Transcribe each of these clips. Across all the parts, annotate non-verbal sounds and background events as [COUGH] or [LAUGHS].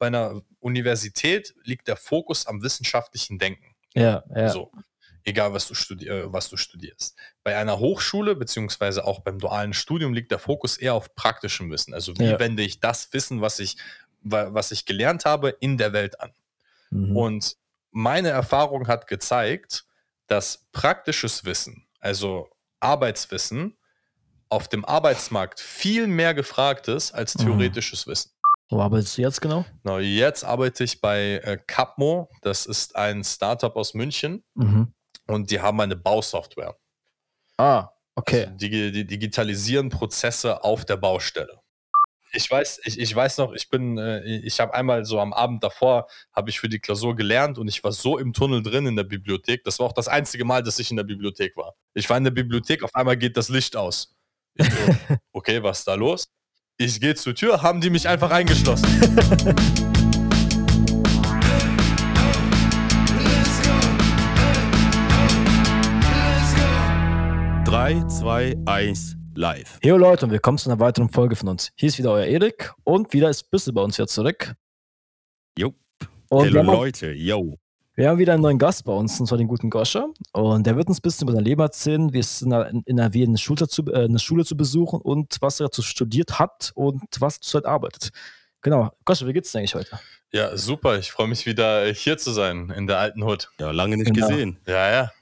bei einer Universität liegt der Fokus am wissenschaftlichen Denken. Ja, ja. So, egal was du, äh, was du studierst. Bei einer Hochschule, beziehungsweise auch beim dualen Studium, liegt der Fokus eher auf praktischem Wissen. Also wie Ja. wende ich das Wissen, was ich, wa- was ich gelernt habe, in der Welt an. Mhm. Und meine Erfahrung hat gezeigt, dass praktisches Wissen, also Arbeitswissen, auf dem Arbeitsmarkt viel mehr gefragt ist als Mhm. theoretisches Wissen. Wo arbeitest du jetzt genau? Na, jetzt arbeite ich bei äh, Capmo, das ist ein Startup aus München Mhm. und die haben eine Bausoftware. Ah, okay. Also die, die digitalisieren Prozesse auf der Baustelle. Ich weiß, ich, ich weiß noch, ich bin, äh, ich habe einmal so am Abend davor, habe ich für die Klausur gelernt und ich war so im Tunnel drin in der Bibliothek. Das war auch das einzige Mal, dass ich in der Bibliothek war. Ich war in der Bibliothek, auf einmal geht das Licht aus. Ich so, [LAUGHS] okay, was ist da los? Ich gehe zur Tür, haben die mich einfach eingeschlossen. 3, 2, 1, live. Hey Leute und willkommen zu einer weiteren Folge von uns. Hier ist wieder euer Erik und wieder ist Bissel bei uns wieder zurück. Jo. Und haben, Leute, yo. Wir haben wieder einen neuen Gast bei uns, und zwar den guten Goscha. Und der wird uns ein bisschen über sein Leben erzählen, wie es in, in NRW eine Schule, zu, äh, eine Schule zu besuchen und was er dazu studiert hat und was zurzeit arbeitet. Genau. Goscha, wie geht's dir eigentlich heute? Ja, super. Ich freue mich wieder äh, hier zu sein in der alten Hut. Ja, lange nicht Genau. gesehen. Ja, ja.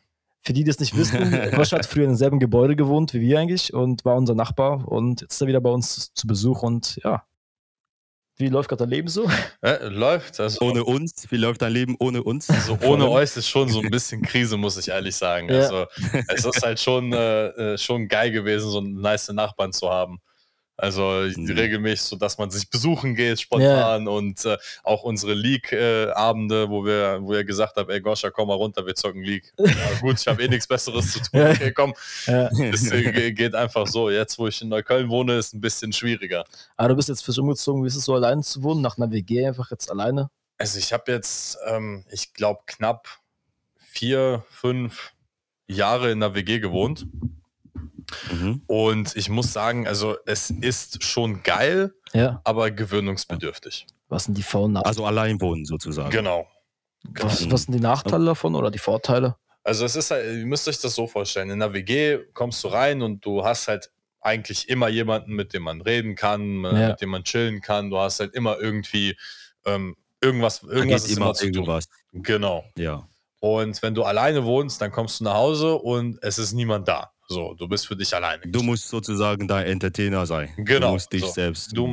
Für die, die es nicht wissen, [LAUGHS] Goscha hat früher in demselben Gebäude gewohnt wie wir eigentlich und war unser Nachbar und jetzt ist er wieder bei uns zu Besuch und ja. Wie läuft gerade dein Leben so? Äh, läuft. Also, Ohne uns, wie läuft dein Leben ohne uns? So Vor ohne euch ist schon so ein bisschen Krise, muss ich ehrlich sagen. Ja. Also es ist halt schon, äh, äh, schon geil gewesen, so einen nice Nachbarn zu haben. Also ich- Mhm. regelmäßig, so dass man sich besuchen geht, spontan und äh, auch unsere League-Abende, wo wir, wo ihr gesagt habt, ey Goscha, komm mal runter, wir zocken League. Ja, gut, ich habe eh nichts Besseres zu tun. [LAUGHS] Okay, komm. Ja. Das äh, ge- geht einfach so. Jetzt, wo ich in Neukölln wohne, ist ein bisschen schwieriger. Aber du bist jetzt frisch umgezogen, wie ist es so alleine zu wohnen, nach einer WG einfach jetzt alleine? Also ich habe jetzt, ähm, ich glaube, knapp vier, fünf Jahre in der WG gewohnt. Mhm. Und ich muss sagen, also es ist schon geil, Ja. aber gewöhnungsbedürftig. Was sind die Vor- und Nachteile? Also allein wohnen sozusagen. Genau. was, was sind die Nachteile davon oder die Vorteile? Also es ist halt, ihr müsst euch das so vorstellen. In der WG kommst du rein und du hast halt eigentlich immer jemanden, mit dem man reden kann, äh, Ja. mit dem man chillen kann. Du hast halt immer irgendwie ähm, irgendwas, irgendwas ist immer immer zu tun. irgendwas. Genau. Ja. Und wenn du alleine wohnst, dann kommst du nach Hause und es ist niemand da. So, du bist für dich alleine. Du musst sozusagen dein Entertainer sein. Genau, Du musst dich so. selbst Du-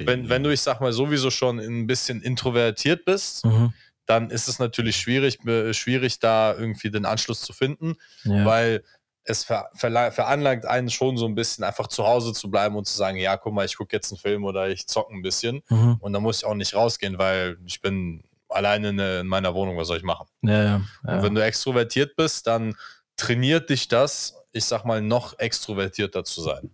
wenn, wenn du, ich sag mal, sowieso schon ein bisschen introvertiert bist, Mhm. dann ist es natürlich schwierig, be- schwierig da irgendwie den Anschluss zu finden, Ja. weil es ver veranlangt einen schon so ein bisschen einfach zu Hause zu bleiben und zu sagen, ja, guck mal, ich gucke jetzt einen Film oder ich zocke ein bisschen Mhm. und dann muss ich auch nicht rausgehen, weil ich bin alleine in, in meiner Wohnung, was soll ich machen? ja, ja, Und wenn du extrovertiert bist, dann trainiert dich das, ich sag mal, noch extrovertierter zu sein.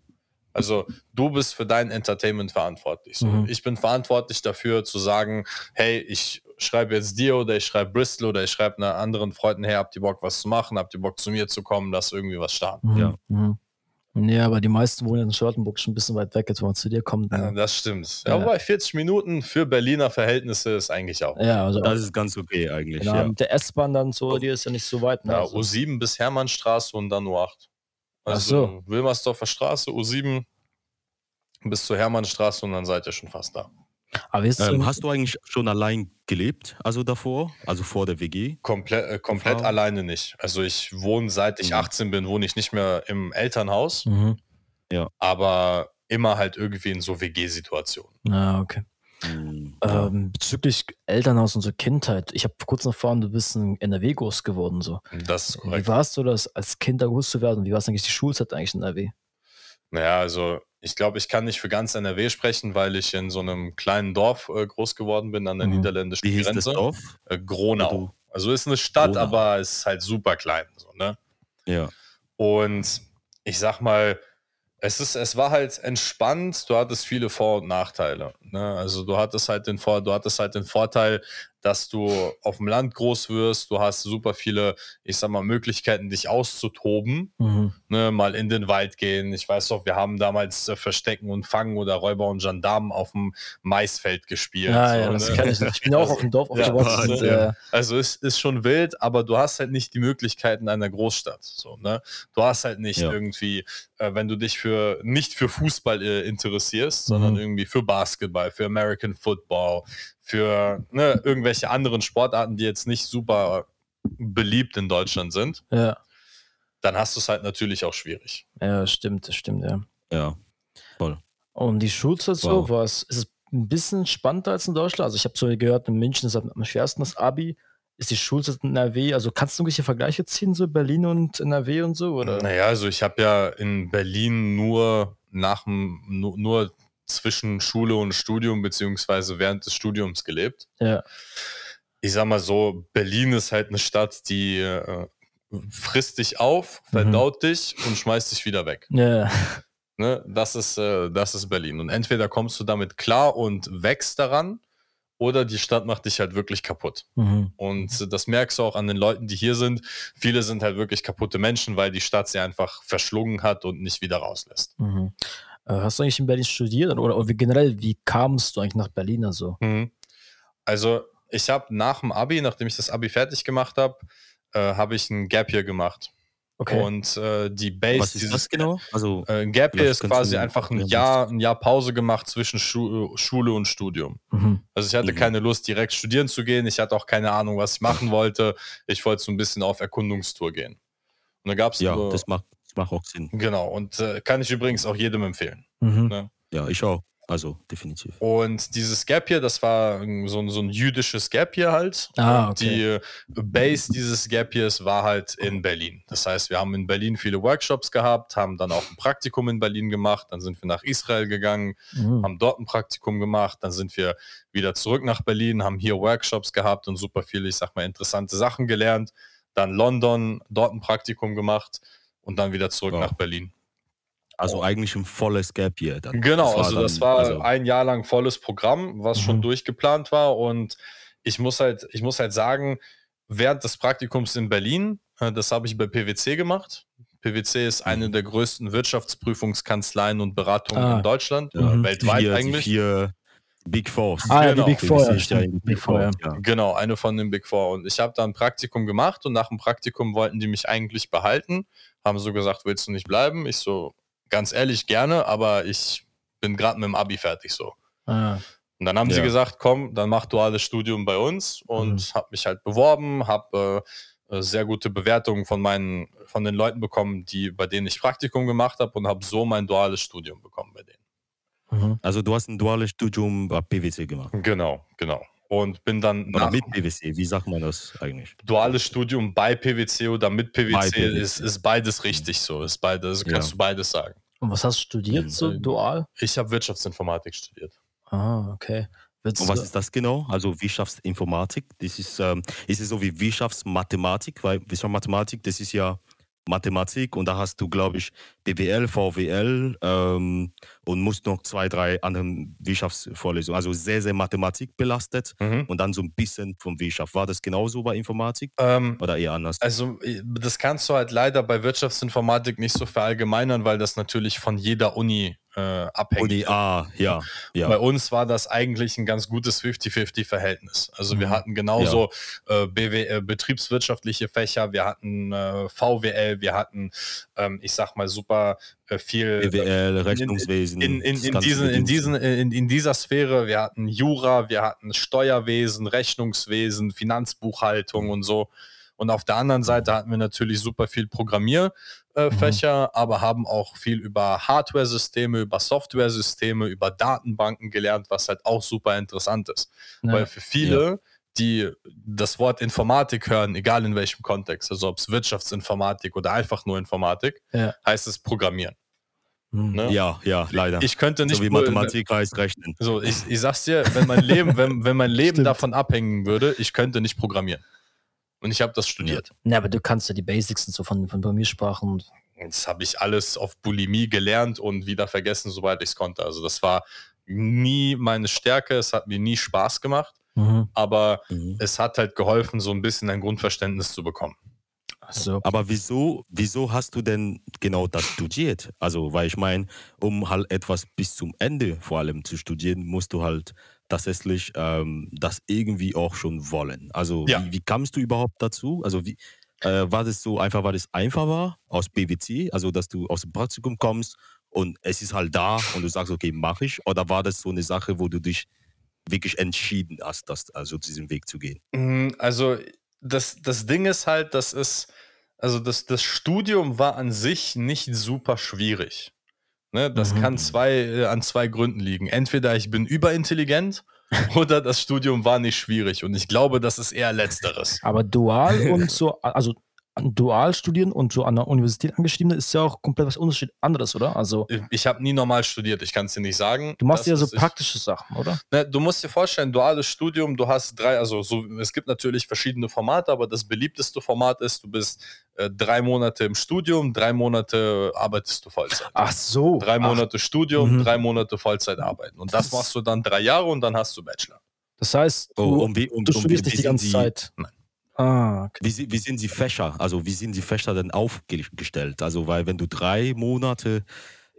Also du bist für dein Entertainment verantwortlich. So. Mhm. Ich bin verantwortlich dafür zu sagen, hey, ich schreibe jetzt dir oder ich schreibe Bristol oder ich schreibe einer anderen Freunden, hey, habt ihr Bock was zu machen, habt ihr Bock zu mir zu kommen, lass irgendwie was starten. Mhm. Ja. Mhm. Ja, aber die meisten wohnen in Charlottenburg schon ein bisschen weit weg, jetzt wenn man zu dir kommt. Ja, das stimmt. Ja, Ja. wobei 40 Minuten für Berliner Verhältnisse ist eigentlich auch. Ja, also das ist ganz okay eigentlich. genau, Ja. mit der S-Bahn dann so, die ist ja nicht so weit. Ne? Ja, Also, U7 bis Hermannstraße und dann U8. Ach Also Wilmersdorfer Straße, U7 bis zur Hermannstraße und dann seid ihr schon fast da. Ähm, hast du eigentlich schon allein gelebt, also davor, also vor der WG? Komplett, äh, komplett alleine nicht. Also ich wohne, seit ich Mhm. 18 bin, wohne ich nicht mehr im Elternhaus, Mhm. aber immer halt irgendwie in so WG-Situationen. Ja, okay. Mhm. Ähm, bezüglich Elternhaus und so Kindheit, ich habe vor kurzem erfahren, du bist in NRW groß geworden. So. Das ist Wie korrekt. warst du das, als Kind da groß zu werden? Wie war es eigentlich die Schulzeit eigentlich in NRW? Naja, also ich glaube, ich kann nicht für ganz NRW sprechen, weil ich in so einem kleinen Dorf äh, groß geworden bin an der Mhm. niederländischen Wie hieß das Grenze. Dorf? Äh, Gronau. Also ist eine Stadt, Gronau. aber ist halt super klein. So, ne? Ja. Und ich sag mal, es, ist, es war halt entspannt, du hattest viele Vor- und Nachteile. Ne? Also du hattest halt den Vor du hattest halt den Vorteil, dass du auf dem Land groß wirst. Du hast super viele, ich sag mal, Möglichkeiten, dich auszutoben. Mhm. Ne, mal in den Wald gehen. Ich weiß doch, wir haben damals äh, Verstecken und Fangen oder Räuber und Gendarmen auf dem Maisfeld gespielt. Ja, so, ja, das ne? kann ich. Ich bin ja auch auf dem Dorf [LAUGHS] Ja, aufgewachsen. und, ja. äh, Also es ist schon wild, aber du hast halt nicht die Möglichkeiten einer Großstadt. So, ne? Du hast halt nicht Ja. irgendwie, äh, wenn du dich für nicht für Fußball äh, interessierst, sondern Mhm. irgendwie für Basketball, für American Football, für ne, irgendwelche anderen Sportarten, die jetzt nicht super beliebt in Deutschland sind, ja, dann hast du es halt natürlich auch schwierig. ja, stimmt, das stimmt, ja. Ja, voll. Und die Schulzeit so, Wow. was ist es ein bisschen spannender als in Deutschland? Also ich habe so gehört, in München ist am schwersten das Abi. Ist die Schulzeit in NRW, also kannst du irgendwelche Vergleiche ziehen, so Berlin und NRW und so? Oder? Naja, also ich habe ja in Berlin nur nach dem, nur, nur zwischen Schule und Studium, beziehungsweise während des Studiums gelebt. Ja. ich sag mal so, Berlin ist halt eine Stadt, die äh, frisst dich auf, verdaut dich und schmeißt dich wieder weg. Ja. Ne? Das, ist, äh, das ist Berlin. Und entweder kommst du damit klar und wächst daran, oder die Stadt macht dich halt wirklich kaputt. Mhm. Und das merkst du auch an den Leuten, die hier sind. Viele sind halt wirklich kaputte Menschen, weil die Stadt sie einfach verschlungen hat und nicht wieder rauslässt. Mhm. Äh, Hast du eigentlich in Berlin studiert oder, oder wie generell, wie kamst du eigentlich nach Berlin? Also? Mhm. Also ich habe nach dem Abi, nachdem ich das Abi fertig gemacht habe, äh, habe ich ein Gap Year gemacht. Okay. Und äh, die Base Was ist dieses das genau? Also, Äh, ein Gap Year ist quasi einfach ein Jahr, ein Jahr Pause gemacht zwischen Schu Schule und Studium. mhm. Also ich hatte Mhm. keine Lust, direkt studieren zu gehen. Ich hatte auch keine Ahnung, was ich machen [LAUGHS] wollte. Ich wollte so ein bisschen auf Erkundungstour gehen. Und da gab es ja, das macht, macht auch Sinn. genau. Und äh, kann ich übrigens auch jedem empfehlen. Mhm. Ne? Ja, ich auch. Also, definitiv. Und dieses Gap Year, das war so, ein- so ein jüdisches Gap Year halt. Ah, Und okay. Die Base dieses Gap Years war halt in Berlin. Das heißt, wir haben in Berlin viele Workshops gehabt, haben dann auch ein Praktikum in Berlin gemacht, dann sind wir nach Israel gegangen, Mhm. haben dort ein Praktikum gemacht, dann sind wir wieder zurück nach Berlin, haben hier Workshops gehabt und super viele, ich sag mal, interessante Sachen gelernt. Dann London, dort ein Praktikum gemacht und dann wieder zurück Wow. nach Berlin. Also eigentlich ein volles Gap Year. Dann. Genau, war also dann- das war also, ein Jahr lang volles Programm, was schon Mhm. durchgeplant war. Und ich muss halt, ich muss halt sagen, während des Praktikums in Berlin, äh, das habe ich bei PwC gemacht. PwC ist eine Mhm. der größten Wirtschaftsprüfungskanzleien und Beratungen Ah. in Deutschland, ja, Mhm. weltweit vier, eigentlich. Die vier Big Fours. Ah, ja, Genau. die Big Four. Ist ja Big Four, ja. ja. Genau, eine von den Big Four. Und ich habe da ein Praktikum gemacht und nach dem Praktikum wollten die mich eigentlich behalten. Haben so gesagt, willst du nicht bleiben? Ich so, ganz ehrlich, gerne, aber ich bin gerade mit dem Abi fertig so. Ah, Und dann haben sie Ja. gesagt, komm, dann mach duales Studium bei uns und Mhm. habe mich halt beworben, habe äh, äh, sehr gute Bewertungen von meinen, von den Leuten bekommen, die, bei denen ich Praktikum gemacht habe und habe so mein duales Studium bekommen bei denen. Mhm. Also du hast ein duales Studium bei PwC gemacht. Genau, genau. Und bin dann Oder nach mit PwC, wie sagt man das eigentlich? duales Studium bei PwC oder mit PwC, Bei PwC. Ist, ist beides richtig so. Ist beides, kannst Ja. du beides sagen. Und was hast du studiert, Mhm. so dual? Ich habe Wirtschaftsinformatik studiert. Ah, okay. Willst Und was ist das genau? Also Wirtschaftsinformatik, das ist, ähm, ist es so wie Wirtschaftsmathematik, weil Wirtschaftsmathematik, das ist ja Mathematik und da hast du, glaube ich, BWL, VWL ähm, und musst noch zwei, drei andere Wirtschaftsvorlesungen. Also sehr, sehr Mathematik belastet und dann so ein bisschen von Wirtschaft. War das genauso bei Informatik Ähm, oder eher anders? Also, äh, das kannst du halt leider bei Wirtschaftsinformatik nicht so verallgemeinern, weil das natürlich von jeder Uni äh, abhängt. Uni A, ja. ja. Bei uns war das eigentlich ein ganz gutes 50-50-Verhältnis. Also wir Mhm. hatten genauso äh, BW, äh, betriebswirtschaftliche Fächer, wir hatten äh, VWL, wir hatten, ähm, ich sag mal, super äh, viel BWL, Rechnungswesen. in, in, in, ganze diesen, in, diesen, in, in dieser Sphäre, wir hatten Jura, wir hatten Steuerwesen, Rechnungswesen, Finanzbuchhaltung und so. Und auf der anderen Seite hatten wir natürlich super viel Programmierfächer, äh, Fächer, aber haben auch viel über Hardware-Systeme, über Software-Systeme, über Datenbanken gelernt, was halt auch super interessant ist. Ja. Weil für viele, die das Wort Informatik hören, egal in welchem Kontext, also ob es Wirtschaftsinformatik oder einfach nur Informatik, Ja. heißt es Programmieren. Mhm. Ne? Ja, ja, leider. Ich könnte nicht so wie Mathematik heißt Rechnen. So, ich, ich sag's dir, wenn mein Leben, wenn, wenn mein Leben [LAUGHS] Stimmt. davon abhängen würde, ich könnte nicht programmieren. Und ich habe das studiert. Ja, aber du kannst ja die Basics und so von, von Programmiersprachen. und- Das habe ich alles auf Bulimie gelernt und wieder vergessen, soweit ich es konnte. Also das war nie meine Stärke, es hat mir nie Spaß gemacht. Mhm. aber Mhm. es hat halt geholfen, so ein bisschen ein Grundverständnis zu bekommen. So. Aber wieso, wieso hast du denn genau das studiert? Also, weil ich meine, um halt etwas bis zum Ende vor allem zu studieren, musst du halt tatsächlich ähm, das irgendwie auch schon wollen. Also, Ja. wie, wie kamst du überhaupt dazu? Also, wie, äh, war das so einfach, weil es einfach war aus BWC, also dass du aus dem Praktikum kommst und es ist halt da und du sagst, okay, mache ich? Oder war das so eine Sache, wo du dich wirklich entschieden hast, das, also diesen Weg zu gehen? Mm, Also das, das Ding ist halt, das ist, also das, das Studium war an sich nicht super schwierig. Ne, das Mhm. kann zwei, äh, an zwei Gründen liegen. Entweder ich bin überintelligent [LAUGHS] oder das Studium war nicht schwierig. Und ich glaube, das ist eher letzteres. Aber dual und [LAUGHS] so, also dual studieren und so an der Universität angeschrieben ist ja auch komplett was Unterschied anderes, oder? Also Ich habe nie normal studiert, ich kann es dir nicht sagen. du machst Das, ja so was ich- praktische Sachen, oder? Ne, du musst dir vorstellen, duales Studium, du hast drei, also so, es gibt natürlich verschiedene Formate, aber das beliebteste Format ist, du bist äh, drei Monate im Studium, drei Monate arbeitest du Vollzeit. Ach so. Drei Ach, Monate Studium, Mhm. drei Monate Vollzeit arbeiten. Und das Das- machst du dann drei Jahre und dann hast du Bachelor. Das heißt, du, Oh, und wie, und, du studierst wie, nicht die ganze sind Zeit. Nein. Ah, okay. Wie, wie sind die Fächer? Also wie sind die Fächer denn aufgestellt? Also weil wenn du drei Monate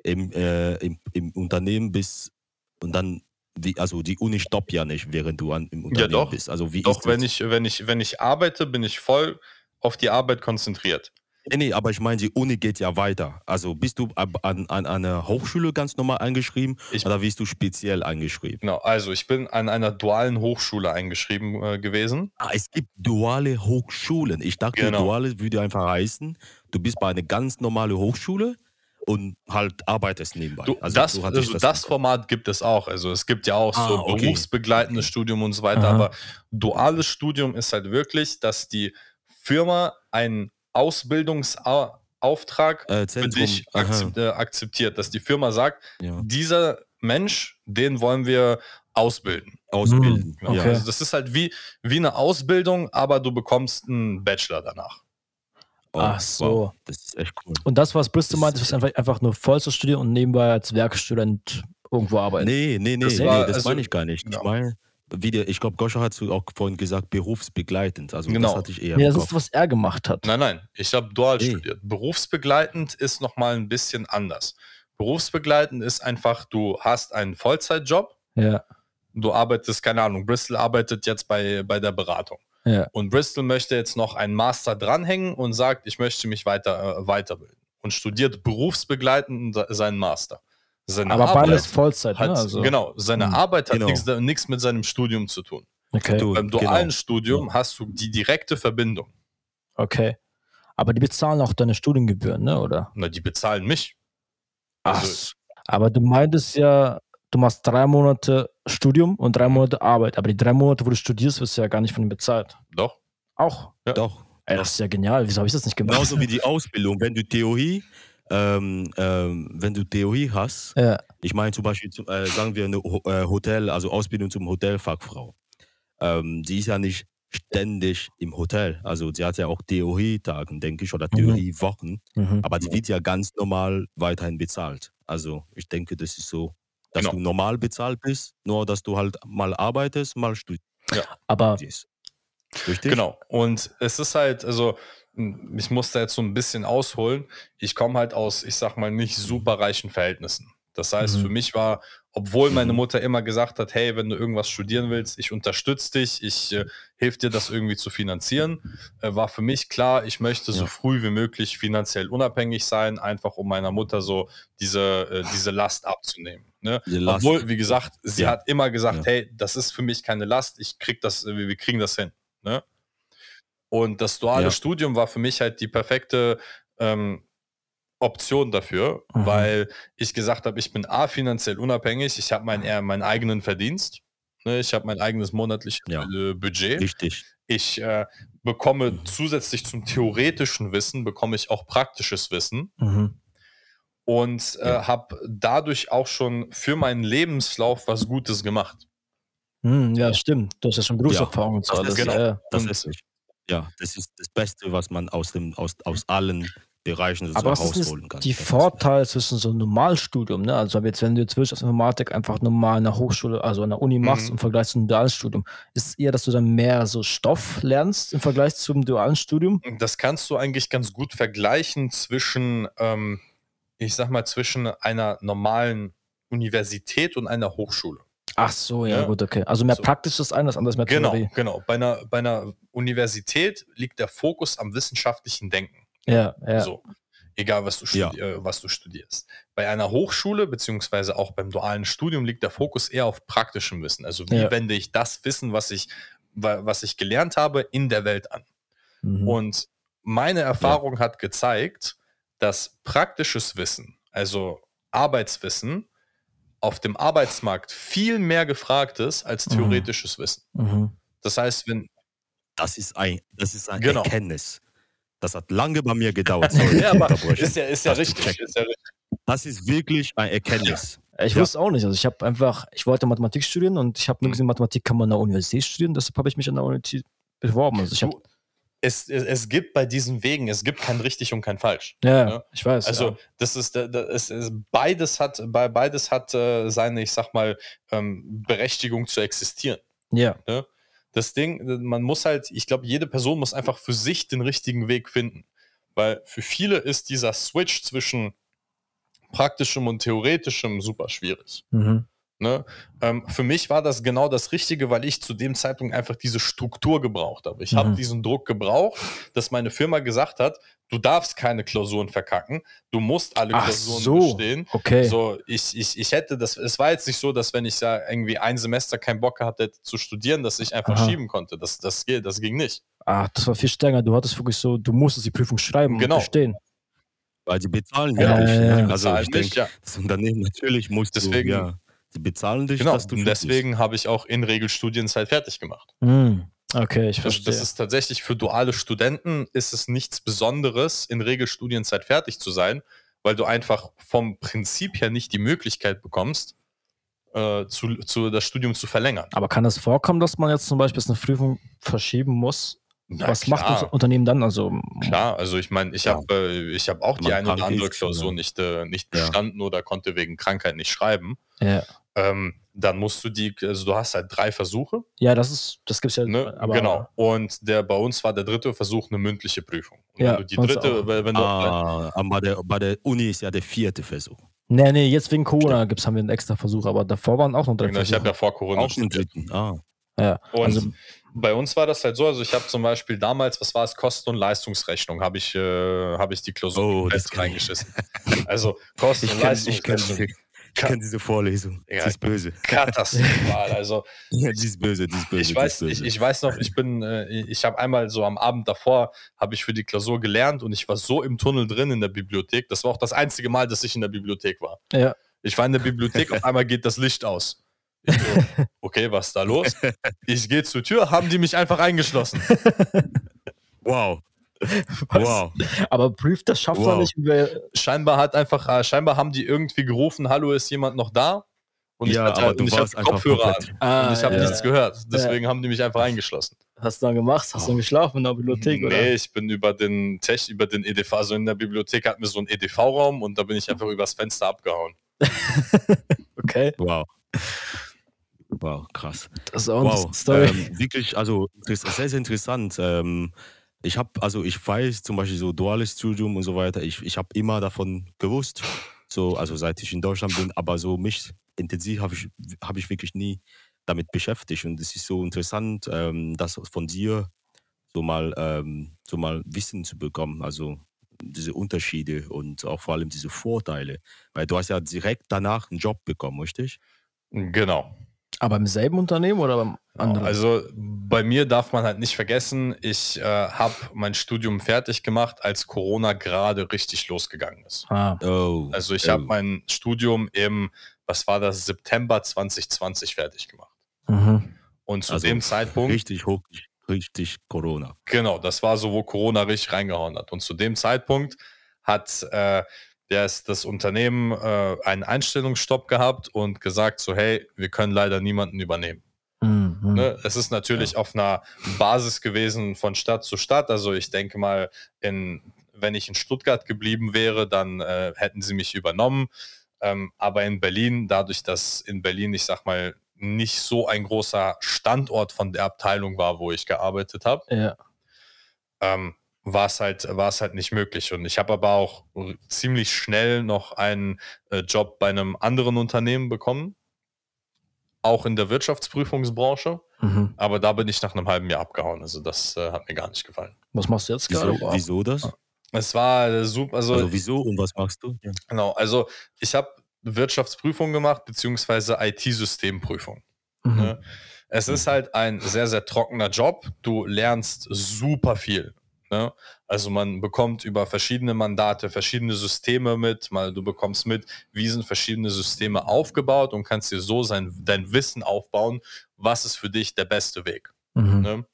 im, äh, im, im Unternehmen bist und dann, wie, also die Uni stoppt ja nicht, während du an, im Unternehmen doch. bist. Also wie Doch, ist wenn ich, wenn, ich, wenn ich arbeite, bin ich voll auf die Arbeit konzentriert. Nee, nee, aber ich meine, die Uni geht ja weiter. Also bist du ab- an, an einer Hochschule ganz normal eingeschrieben Ich- oder bist du speziell eingeschrieben? Genau, also ich bin an einer dualen Hochschule eingeschrieben äh, gewesen. Ah, es gibt duale Hochschulen. Ich dachte, Genau. duale würde einfach heißen, du bist bei einer ganz normalen Hochschule und halt arbeitest nebenbei. Du, also, das, also das. Format gibt es auch. Also es gibt ja auch Ah, so okay. berufsbegleitendes Okay. Studium und so weiter, Aha. aber duales Studium ist halt wirklich, dass die Firma einen Ausbildungsauftrag Äh, für dich äh, akzeptiert, dass die Firma sagt, ja. dieser Mensch, den wollen wir ausbilden. Ausbilden. Genau. Okay. Ja. Also das ist halt wie, wie eine Ausbildung, aber du bekommst einen Bachelor danach. Oh, Ach so. Wow. Das ist echt cool. Und das, was Bristol Das meint, ist ist einfach, einfach nur Vollzeit studieren und nebenbei als Werkstudent irgendwo arbeiten. Nee, nee, nee, Das nee, war- das also- meine ich gar nicht. Genau. Ich meine, wieder, ich glaube, Goscha hat so auch vorhin gesagt, berufsbegleitend. Also Genau. das hatte ich eher im das ist, was er gemacht hat. Nein, nein, ich habe dual Nee. studiert. Berufsbegleitend ist nochmal ein bisschen anders. Berufsbegleitend ist einfach, du hast einen Vollzeitjob, Ja, du arbeitest, keine Ahnung, Bristol arbeitet jetzt bei, bei der Beratung. ja. Und Bristol möchte jetzt noch einen Master dranhängen und sagt, ich möchte mich weiter äh, weiterbilden. Und studiert berufsbegleitend se- seinen Master. Seine Aber Arbeit beides Vollzeit, hat, ne? Also, genau, seine Hm. Arbeit hat Genau. nichts mit seinem Studium zu tun. okay, Du- Beim genau. dualen Studium hast du die direkte Verbindung. okay. Aber die bezahlen auch deine Studiengebühren, ne? Oder? Na, die bezahlen mich. Ach, Also- aber du meintest ja, du machst drei Monate Studium und drei Monate Arbeit. Aber die drei Monate, wo du studierst, wirst du ja gar nicht von ihnen bezahlt. Doch. Auch. Doch. Ey, das ist ja genial. Wieso habe ich das nicht gemacht? Genauso wie die Ausbildung. Wenn du Theorie, ähm, ähm, wenn du Theorie hast, Ja, ich meine zum Beispiel, äh, sagen wir eine äh, Hotel, also Ausbildung zum Hotelfachfrau. Ähm, die ist ja nicht ständig im Hotel. Also sie hat ja auch Theorietagen, denke ich, oder Mhm. Theoriewochen. mhm. Aber die wird ja ganz normal weiterhin bezahlt. Also ich denke, das ist so, dass Genau. du normal bezahlt bist, nur dass du halt mal arbeitest, mal aber studierst. Richtig? Genau. Und es ist halt, also, m, ich muss da jetzt so ein bisschen ausholen. Ich komme halt aus, ich sag mal, nicht super reichen Verhältnissen. Das heißt, Mhm. für mich war, obwohl meine Mhm. Mutter immer gesagt hat, hey, wenn du irgendwas studieren willst, ich unterstütze dich, ich äh, helfe dir, das irgendwie zu finanzieren, äh, war für mich klar, ich möchte so Ja. früh wie möglich finanziell unabhängig sein, einfach um meiner Mutter so diese, äh, diese Last abzunehmen. Ne? Diese Last. Obwohl, wie gesagt, sie Ja. hat immer gesagt, Ja. hey, das ist für mich keine Last, ich krieg das, wir wir kriegen das hin. Ne? Und das duale Ja. Studium war für mich halt die perfekte ähm, Option dafür, Mhm. weil ich gesagt habe, ich bin A, finanziell unabhängig, ich habe mein, meinen eigenen Verdienst, ne? ich habe mein eigenes monatliches Ja. äh, Budget. Richtig. Ich äh, bekomme Mhm. zusätzlich zum theoretischen Wissen, bekomme ich auch praktisches Wissen mhm. und äh, Ja. habe dadurch auch schon für meinen Lebenslauf was Gutes gemacht. Hm, ja, stimmt. Du hast ja schon Berufserfahrung und so das alles. ist genau. Ja. Das Und- ist. Ja, das ist das Beste, was man aus dem, aus, aus allen Bereichen Aber was ist kann. die Vorteile zwischen so einem Normalstudium, ne? Also jetzt, wenn du jetzt Wirtschaftsinformatik einfach normal in der Hochschule, also an der Uni machst Mhm. im Vergleich zum dualen Studium, ist es eher, dass du dann mehr so Stoff lernst im Vergleich zum dualen Studium? Das kannst du eigentlich ganz gut vergleichen zwischen, ähm, ich sag mal, zwischen einer normalen Universität und einer Hochschule. Ach so, ja, Ja. gut, okay. Also mehr So. praktisch das eine, das andere ist mehr Genau, Theorie. genau. Bei einer, bei einer Universität liegt der Fokus am wissenschaftlichen Denken. Ja, ja. So. Egal, was du, Ja. äh, was du studierst. Bei einer Hochschule, beziehungsweise auch beim dualen Studium, liegt der Fokus eher auf praktischem Wissen. Also wie Ja. wende ich das Wissen, was ich, wa- was ich gelernt habe, in der Welt an. Mhm. Und meine Erfahrung hat gezeigt, dass praktisches Wissen, also Arbeitswissen, auf dem Arbeitsmarkt viel mehr gefragt ist als Mhm. theoretisches Wissen. Mhm. Das heißt, wenn, Das ist ein, das ist eine Genau. Erkenntnis. Das hat lange bei mir gedauert. [LAUGHS] Sorry, ja, aber ist ja, ist ja richtig. Ist ja richtig. Das ist wirklich eine Erkenntnis. Ich Ja. wusste auch nicht. Also ich habe einfach, ich wollte Mathematik studieren und ich habe nur Mhm. gesehen, Mathematik kann man an der Universität studieren, deshalb habe ich mich an der Universität beworben. Also ich habe, es, es, es gibt bei diesen Wegen, es gibt kein richtig und kein falsch. ja, ja. ich weiß. Also ja. das ist, da- da- es ist beides hat, bei beides hat äh, seine, ich sag mal, ähm, Berechtigung zu existieren. ja. Das Ding, man muss halt, ich glaube, jede Person muss einfach für sich den richtigen Weg finden. Weil für viele ist dieser Switch zwischen praktischem und theoretischem super schwierig. Mhm. Ne? Ähm, für mich war das genau das Richtige, weil ich zu dem Zeitpunkt einfach diese Struktur gebraucht habe. Ich habe Mhm. diesen Druck gebraucht, dass meine Firma gesagt hat, du darfst keine Klausuren verkacken, du musst alle Ach Klausuren so, bestehen. okay. So, ich, ich, ich hätte das, es war jetzt nicht so, dass wenn ich ja irgendwie ein Semester keinen Bock gehabt hätte zu studieren, dass ich einfach Aha. schieben konnte. Das, das, geht, das ging nicht. Ah, das war viel strenger. Du hattest wirklich so, du musstest die Prüfung schreiben Genau. und bestehen. Weil sie bezahlen Ja, ja, ja, ja. Also ich nicht, denke, ja. das Unternehmen natürlich muss Deswegen- du, ja, sie bezahlen dich, Genau. dass du Und deswegen habe ich auch in Regelstudienzeit fertig gemacht. Hm. Okay, ich Also verstehe. das ist tatsächlich für duale Studenten ist es nichts Besonderes, in Regelstudienzeit fertig zu sein, weil du einfach vom Prinzip her nicht die Möglichkeit bekommst, äh, zu, zu, das Studium zu verlängern. Aber kann es vorkommen, dass man jetzt zum Beispiel eine Prüfung verschieben muss? Na Was macht klar. das Unternehmen dann? Also, Klar, also ich meine, ich Ja. habe äh, ich hab auch Wenn die eine oder andere Klausur nicht, äh, nicht Ja. bestanden oder konnte wegen Krankheit nicht schreiben. ja. Ähm, dann musst du die, also du hast halt drei Versuche, ja, das ist, das gibt's ja. ne? aber, genau. Und der bei uns war der dritte Versuch eine mündliche Prüfung. Und Ja, wenn du die dritte, auch. weil- wenn du Ah, aber bei der, bei der Uni ist ja der vierte Versuch. Nee, nee, jetzt wegen Corona gibt's, haben wir einen extra Versuch, aber davor waren auch noch drei genau, ich habe Versuche. ja vor Corona Auch dritten. Ah. Ja, Und also, bei uns war das halt so, also ich habe zum Beispiel damals, was war es, Kosten- und Leistungsrechnung, habe ich, äh, hab ich die Klausur Oh, kann ich. reingeschissen. Also [LAUGHS] Kosten- Ich und kenne ich kenn Leistungsrechnung, diese, ich kenn diese Vorlesung. Ja, die ist böse. [LAUGHS] katastrophal. Also [LAUGHS] Ja, die ist böse, die ist böse. ich weiß, ist ich, böse. ich weiß noch, ich bin, äh, ich habe einmal so am Abend davor, habe ich für die Klausur gelernt und ich war so im Tunnel drin in der Bibliothek. Das war auch das einzige Mal, dass ich in der Bibliothek war. ja. Ich war in der Bibliothek, auf einmal geht das Licht aus. So, okay, was ist da los? Ich gehe zur Tür, haben die mich einfach eingeschlossen. wow. Was? Wow. Aber prüft das schafft man Wow. nicht. Wer, Scheinbar hat einfach, äh, scheinbar haben die irgendwie gerufen, hallo, ist jemand noch da? Und Ja, ich hatte, aber du und ich hab warst einfach Kopfhörer an. ah, und ich habe ja. nichts gehört. Deswegen haben die mich einfach eingeschlossen. Hast du dann gemacht? Hast du dann geschlafen in der Bibliothek? nee, Oder? ich bin über den Tech, über den EDV, also in der Bibliothek hatten wir so einen EDV-Raum und da bin ich einfach übers Fenster abgehauen. [LAUGHS] Okay, Wow. Wow, krass. das ist auch eine Wow. Story. Ähm, wirklich, also das ist sehr, sehr interessant. Ähm, ich habe, also ich weiß zum Beispiel so duales Studium und so weiter, ich, ich habe immer davon gewusst, so, also seit ich in Deutschland bin, aber so mich intensiv habe ich, hab ich wirklich nie damit beschäftigt. Und es ist so interessant, ähm, das von dir so mal, ähm, so mal Wissen zu bekommen. Also diese Unterschiede und auch vor allem diese Vorteile. Weil du hast ja direkt danach einen Job bekommen, richtig? Genau. Aber im selben Unternehmen oder beim anderen? Also bei mir darf man halt nicht vergessen, ich äh, habe mein Studium fertig gemacht, als Corona gerade richtig losgegangen ist. ah, Oh. Also ich oh. habe mein Studium im, was war das, September 2020 fertig gemacht. mhm. Und zu Also dem Zeitpunkt, Richtig hoch, richtig Corona. genau, das war so, wo Corona richtig reingehauen hat. Und zu dem Zeitpunkt hat äh, der ist das Unternehmen äh, einen Einstellungsstopp gehabt und gesagt so, hey, wir können leider niemanden übernehmen. Mhm. Ne? Es ist natürlich auf einer Basis gewesen von Stadt zu Stadt. Also ich denke mal, in wenn ich in Stuttgart geblieben wäre, dann äh, hätten sie mich übernommen. Ähm, aber in Berlin, dadurch, dass in Berlin, ich sag mal, nicht so ein großer Standort von der Abteilung war, wo ich gearbeitet habe, Ja. ähm, war es halt, war es halt nicht möglich. Und ich habe aber auch ziemlich schnell noch einen äh, Job bei einem anderen Unternehmen bekommen, auch in der Wirtschaftsprüfungsbranche. Mhm. Aber da bin ich nach einem halben Jahr abgehauen. Also das äh, hat mir gar nicht gefallen. Was machst du jetzt gerade? Wieso, wieso das? Es war äh, super. Also, Also wieso und was machst du? Ja. genau. Also ich habe Wirtschaftsprüfung gemacht beziehungsweise IT-Systemprüfung. Mhm. Ne? Es ist halt ein sehr, sehr trockener Job. Du lernst super viel. Ne? Also man bekommt über verschiedene Mandate verschiedene Systeme mit. Mal du bekommst mit, wie sind verschiedene Systeme aufgebaut und kannst dir so sein, dein Wissen aufbauen, was ist für dich der beste Weg. Mhm. Ne?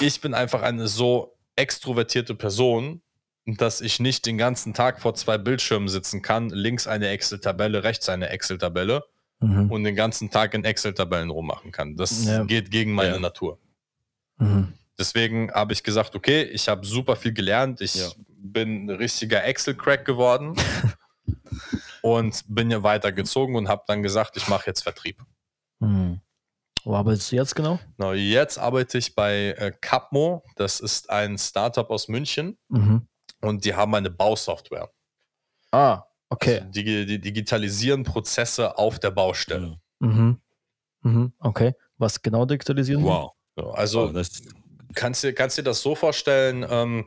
Ich bin einfach eine so extrovertierte Person, dass ich nicht den ganzen Tag vor zwei Bildschirmen sitzen kann, links eine Excel-Tabelle, rechts eine Excel-Tabelle Mhm. und den ganzen Tag in Excel-Tabellen rummachen kann. Das Ja. geht gegen meine Ja. Natur. Mhm. Deswegen habe ich gesagt, okay, ich habe super viel gelernt. Ich Ja. bin ein richtiger Excel-Crack geworden [LAUGHS] und bin ja weitergezogen und habe dann gesagt, ich mache jetzt Vertrieb. Mhm. Wo arbeitest du jetzt genau? Genau, jetzt arbeite ich bei äh, Capmo. Das ist ein Startup aus München Mhm. und die haben eine Bausoftware. Ah, okay. Also die, die digitalisieren Prozesse auf der Baustelle. Mhm. Mhm. Okay. Was genau digitalisieren? Wow. So, Also Oh, das, kannst dir, kannst dir das so vorstellen, ähm,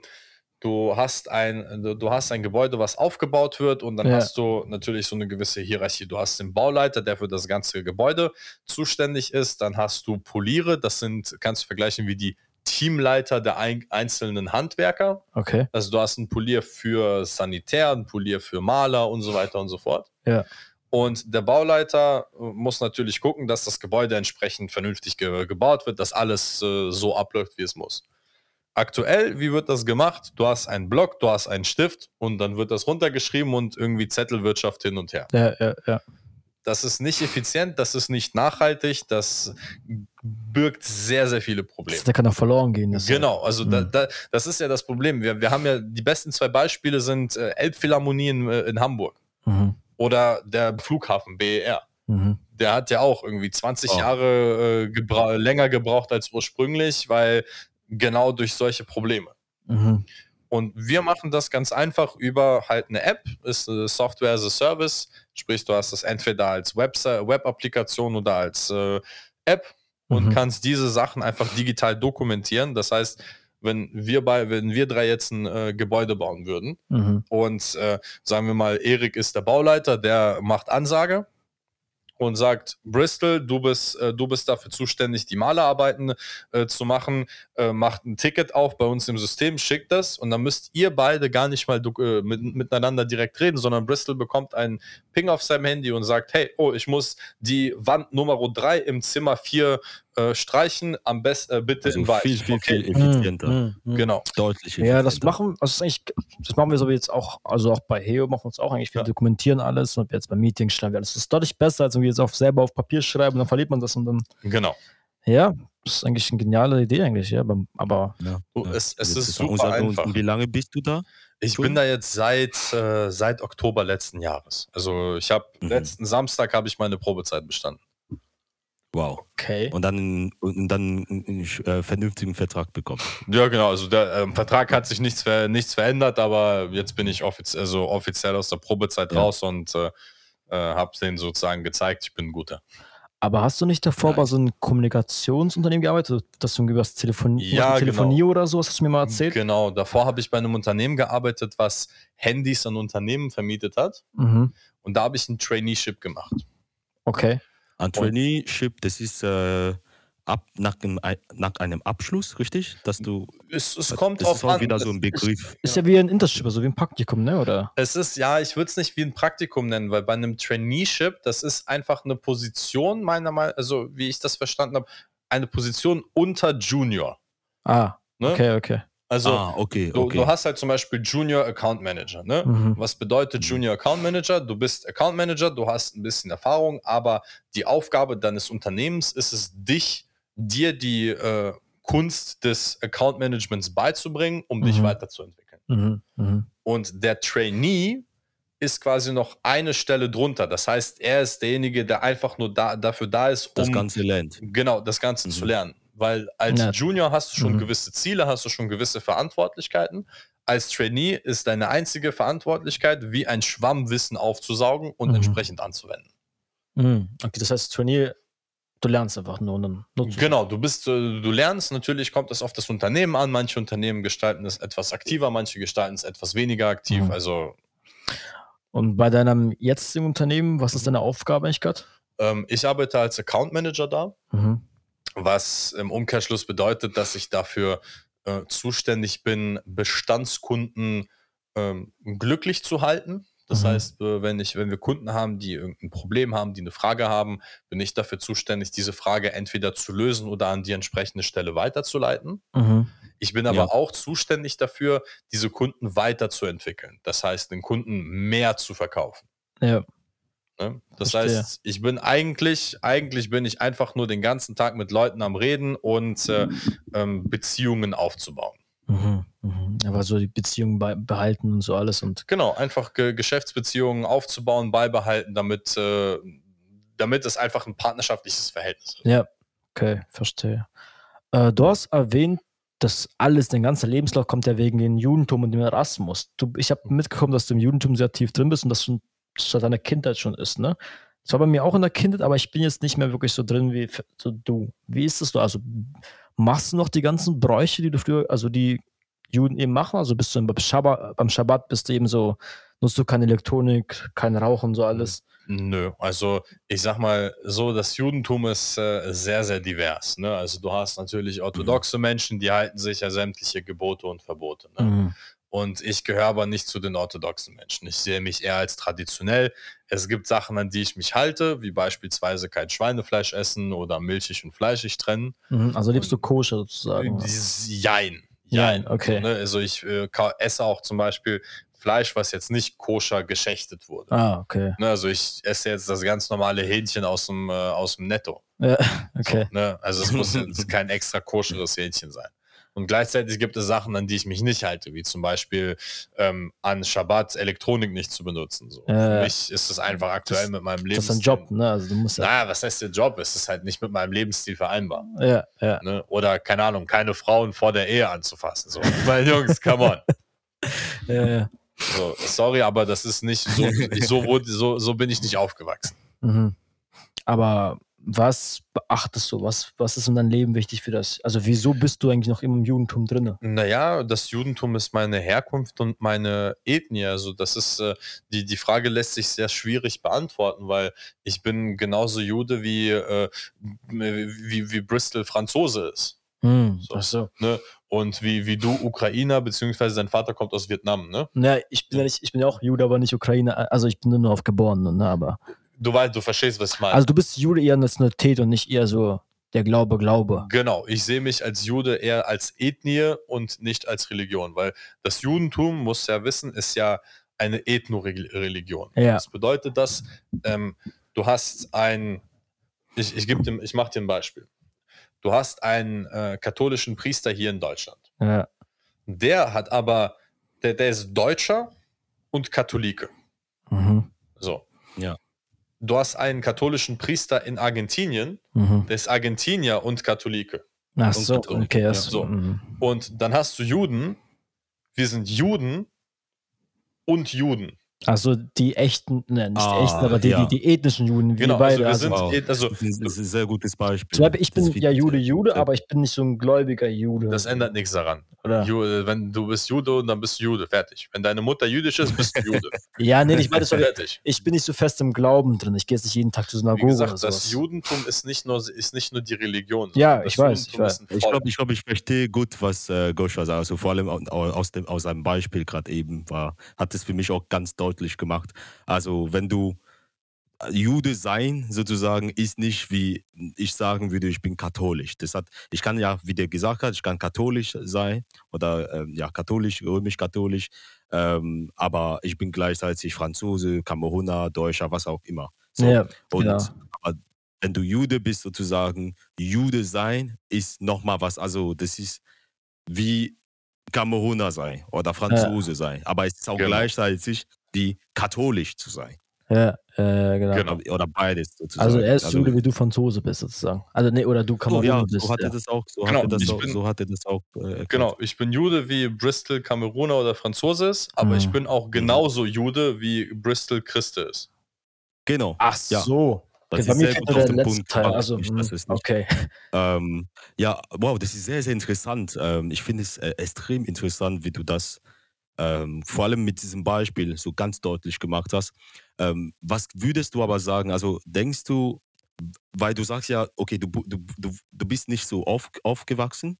du, hast ein, du, hast ein Gebäude, was aufgebaut wird und dann Ja. hast du natürlich so eine gewisse Hierarchie. Du hast den Bauleiter, der für das ganze Gebäude zuständig ist. Dann hast du Poliere, das sind, kannst du vergleichen wie die Teamleiter der ein, einzelnen Handwerker. Okay. Also du hast einen Polier für Sanitär, einen Polier für Maler und so weiter und so fort. Ja. Und der Bauleiter äh, muss natürlich gucken, dass das Gebäude entsprechend vernünftig ge gebaut wird, dass alles äh, so abläuft, wie es muss. Aktuell, wie wird das gemacht? Du hast einen Block, du hast einen Stift und dann wird das runtergeschrieben und irgendwie Zettelwirtschaft hin und her. Ja, ja, ja. Das ist nicht effizient, das ist nicht nachhaltig, das birgt sehr, sehr viele Probleme. Der kann auch verloren gehen. das- Genau, also da, Mhm. da, das ist ja das Problem. Wir, wir haben ja die besten zwei Beispiele sind äh, Elbphilharmonie in, äh, in Hamburg Mhm. Oder der Flughafen BER. Mhm. Der hat ja auch irgendwie 20 Oh. Jahre äh, gebra länger gebraucht als ursprünglich, weil genau durch solche Probleme. Mhm. Und wir machen das ganz einfach über halt eine App, ist eine Software as a Service, sprich du hast das entweder als Web-Applikation oder als äh, App und Mhm. kannst diese Sachen einfach digital dokumentieren. Das heißt, wenn wir bei, wenn wir drei jetzt ein äh, Gebäude bauen würden Mhm. und äh, sagen wir mal, Erik ist der Bauleiter, der macht Ansage und sagt, Bristol, du bist, äh, du bist dafür zuständig, die Malerarbeiten äh, zu machen, äh, macht ein Ticket auf bei uns im System, schickt das und dann müsst ihr beide gar nicht mal äh, mit, miteinander direkt reden, sondern Bristol bekommt einen Ping auf seinem Handy und sagt, hey, oh, ich muss die Wand Nummer 3 im Zimmer 4 äh, streichen, am besten äh, bitte also in weiß. viel, viel, Okay, viel effizienter. Mhm. Mhm. Genau. Deutlich Ja, das effizienter. machen, das ist eigentlich, das machen wir so wie jetzt auch, also auch bei Heo machen wir uns auch eigentlich, wir Ja. dokumentieren alles und jetzt beim Meeting schreiben wir alles. Das ist deutlich besser, als wenn wir jetzt auf selber auf Papier schreiben, dann verliert man das und dann, Genau. ja, das ist eigentlich eine geniale Idee eigentlich, ja, aber, aber Ja, es- es ist super einfach. Und wie lange bist du da? Ich Cool. bin da jetzt seit, äh, seit Oktober letzten Jahres. Also ich habe Mhm. letzten Samstag habe ich meine Probezeit bestanden. Wow. okay. Und dann, und dann einen äh, vernünftigen Vertrag bekommen. Ja, genau. Also der ähm, Vertrag hat sich nichts, ver nichts verändert, aber jetzt bin ich offiz also offiziell aus der Probezeit Ja. raus und äh, äh, habe denen sozusagen gezeigt, ich bin ein guter. Aber hast du nicht davor bei Nice. so einem Kommunikationsunternehmen gearbeitet, dass du irgendwie was Telefon Ja, Telefonie genau. oder so, hast du mir mal erzählt? Genau. Davor habe ich bei einem Unternehmen gearbeitet, was Handys an Unternehmen vermietet hat. Mhm. Und da habe ich ein Traineeship gemacht. Okay. Ein Traineeship, das ist äh, ab, nach, einem, nach einem Abschluss, richtig? Dass du, Es, es kommt das drauf ist auch an. wieder so ein Begriff. Ist ja wie ein Internship, also wie ein Praktikum, ne, oder? Es ist, ja, ich würde es nicht wie ein Praktikum nennen, weil bei einem Traineeship, das ist einfach eine Position, meiner Meinung also wie ich das verstanden habe, eine Position unter Junior. Ah, Ne? okay, okay. Also ah, okay, du, okay. du hast halt zum Beispiel Junior Account Manager. Ne? Mhm. Was bedeutet Junior Account Manager? Du bist Account Manager, du hast ein bisschen Erfahrung, aber die Aufgabe deines Unternehmens ist es, dich, dir die äh, Kunst des Account Managements beizubringen, um dich Mhm. weiterzuentwickeln. Mhm. Mhm. Und der Trainee ist quasi noch eine Stelle drunter. Das heißt, er ist derjenige, der einfach nur da, dafür da ist, um Das Ganze lernt. genau das Ganze Mhm. zu lernen. Weil als Ja. Junior hast du schon Mhm. gewisse Ziele, hast du schon gewisse Verantwortlichkeiten. Als Trainee ist deine einzige Verantwortlichkeit, wie ein Schwamm Wissen aufzusaugen und Mhm. entsprechend anzuwenden. Mhm. Okay, das heißt, Turnier, du lernst einfach nur und dann nutzt du- Genau, du bist, äh, du lernst, natürlich kommt es auf das Unternehmen an. Manche Unternehmen gestalten es etwas aktiver, manche gestalten es etwas weniger aktiv. Mhm. Also Und bei deinem jetzigen Unternehmen, was ist deine Aufgabe eigentlich gerade? ähm, ich arbeite als Account Manager da, Mhm. was im Umkehrschluss bedeutet, dass ich dafür äh, zuständig bin, Bestandskunden ähm, glücklich zu halten. Das Mhm. heißt, äh, wenn, ich, wenn wir Kunden haben, die irgendein Problem haben, die eine Frage haben, bin ich dafür zuständig, diese Frage entweder zu lösen oder an die entsprechende Stelle weiterzuleiten. Mhm. Ich bin aber Ja. auch zuständig dafür, diese Kunden weiterzuentwickeln. Das heißt, den Kunden mehr zu verkaufen. Ja. Ne? Das Verstehe. heißt, ich bin eigentlich, eigentlich bin ich einfach nur den ganzen Tag mit Leuten am Reden und äh, ähm, Beziehungen aufzubauen. Mhm. Mhm. Aber so die Beziehung bei, behalten und so alles und Genau, einfach Ge Geschäftsbeziehungen aufzubauen, beibehalten, damit, äh, damit es einfach ein partnerschaftliches Verhältnis ist. ja, okay, verstehe. Äh, du hast erwähnt, dass alles, dein ganzer Lebenslauf kommt ja wegen dem Judentum und dem Erasmus. Du, ich habe mitbekommen, dass du im Judentum sehr tief drin bist und das schon seit deiner Kindheit schon ist, ne? Das war bei mir auch in der Kindheit, aber ich bin jetzt nicht mehr wirklich so drin wie so du. Wie ist das so? Also machst du noch die ganzen Bräuche, die du früher, also die Juden eben machen? Also bist du beim Schabbat, beim Schabbat bist du eben so, nutzt du keine Elektronik, kein Rauchen, so alles? Nö, also ich sag mal so, das Judentum ist äh, sehr, sehr divers. Ne? Also du hast natürlich orthodoxe Menschen, die halten sich ja sämtliche Gebote und Verbote. Ne? Mhm. Und ich gehöre aber nicht zu den orthodoxen Menschen. Ich sehe mich eher als traditionell. Es gibt Sachen, an die ich mich halte, wie beispielsweise kein Schweinefleisch essen oder milchig und fleischig trennen. Mhm. Also lebst du koscher sozusagen. Dieses Jein. Jein, okay. So, ne? Also ich äh, esse auch zum Beispiel Fleisch, was jetzt nicht koscher geschächtet wurde. Ah, okay. Ne? Also ich esse jetzt das ganz normale Hähnchen aus dem, äh, aus dem Netto. Ja, [LAUGHS] okay. So, ne? Also es muss [LAUGHS] kein extra koscheres Hähnchen sein. Und gleichzeitig gibt es Sachen, an die ich mich nicht halte, wie zum Beispiel ähm, an Schabbat Elektronik nicht zu benutzen. So. Ja, Für mich ist es einfach aktuell Das- mit meinem Das ist Lebensstil. ein Job, ne? Also du musst ja. Naja, was heißt der Job? Es ist halt nicht mit meinem Lebensstil vereinbar. Ja, ja. Ne? Oder, keine Ahnung, keine Frauen vor der Ehe anzufassen. So. [LAUGHS] Weil, Jungs, come on. [LAUGHS] ja, ja. So, sorry, aber das ist nicht so, so, so, so bin ich nicht aufgewachsen. Mhm. Aber was beachtest du? Was, was ist in deinem Leben wichtig für das? Also wieso bist du eigentlich noch im Judentum drin? Naja, das Judentum ist meine Herkunft und meine Ethnie. Also das ist, äh, die, die Frage lässt sich sehr schwierig beantworten, weil ich bin genauso Jude wie, äh, wie, wie Bristol Franzose ist. Hm, So. Ach so. Ne? Und wie, wie du Ukrainer, beziehungsweise dein Vater kommt aus Vietnam, ne? Ja, ich bin ja nicht, ich bin ja auch Jude, aber nicht Ukrainer. Also ich bin nur auf geboren, ne? Aber. Du weißt, du verstehst, was ich meine. Also du bist Jude eher Nationalität und nicht eher so der Glaube, Glaube. Genau, ich sehe mich als Jude eher als Ethnie und nicht als Religion, weil das Judentum, muss ja wissen, ist ja eine Ethno-Religion. Ja. Das bedeutet, dass ähm, du hast ein, ich, ich, dem- ich mache dir ein Beispiel. Du hast einen äh, katholischen Priester hier in Deutschland. Ja. Der hat aber, der, der ist Deutscher und Katholike. Mhm. So. Ja. Du hast einen katholischen Priester in Argentinien, Mhm. der ist Argentinier und Katholike. Ach Und so, Katholik, okay. ja. so. Mhm. Und dann hast du Juden. Wir sind Juden und Juden. Also die echten, ne, nicht die Ah, echten, aber die, ja. die, die ethnischen Juden, wie Genau, beide. also wir also, sind- Wow. also- das ist ein sehr gutes Beispiel. zum Beispiel, ich bin ja Jude, Jude, aber ich bin nicht so ein gläubiger Jude. Das ändert nichts daran. Oder? Ju, äh, wenn du bist Jude, dann bist du Jude. Fertig. Wenn deine Mutter jüdisch ist, bist du Jude. [LAUGHS] Ja, nee, ich meine, Fertig. ich bin nicht so fest im Glauben drin. Ich gehe jetzt nicht jeden Tag zur Wie Synagoge gesagt, oder sowas. das Judentum ist nicht nur, ist nicht nur die Religion. Ja, ich weiß, ich weiß. Ich glaube, ich, glaub, ich verstehe gut, was äh, Goscha sagt. Also vor allem au- au- aus, dem, aus seinem Beispiel gerade eben war, hat es für mich auch ganz deutlich gemacht. Also wenn du Jude sein sozusagen ist nicht wie ich sagen würde, ich bin katholisch. Das hat, ich kann ja, wie der gesagt hat, ich kann katholisch sein oder ähm, ja katholisch, römisch-katholisch, ähm, aber ich bin gleichzeitig Franzose, Kameruner, Deutscher, was auch immer. So. ja, Und genau. aber wenn du Jude bist, sozusagen, Jude sein ist nochmal was. Also, das ist wie Kameruner sein oder Franzose sein, aber es ist auch Genau. gleichzeitig die katholisch zu sein. Ja, äh, genau. Genau. Oder, beides sozusagen. Also er ist Jude, wie du Franzose bist, sozusagen. Also, nee, oder du so, Kamerun ja, bist. so hat er ja. das auch, so Genau, hat er das ich auch, bin- so hat er das auch äh. Genau, ich bin Jude wie Bristol Kameruner oder Franzose ist, aber ich Mhm. bin auch genauso Jude wie Bristol Christe ist. Genau. Ach Ja. so. Das Okay, bei ist mir sehr gut nur auf der den Punkt. Teil. Also, Ich hm, weiß es nicht. okay. Ähm, ja, wow, das ist sehr, sehr interessant. Ähm, ich finde es äh, extrem interessant, wie du das ähm, vor allem mit diesem Beispiel so ganz deutlich gemacht hast. Ähm, was würdest du aber sagen? Also denkst du, weil du sagst ja, okay, du, du, du, du bist nicht so auf, aufgewachsen,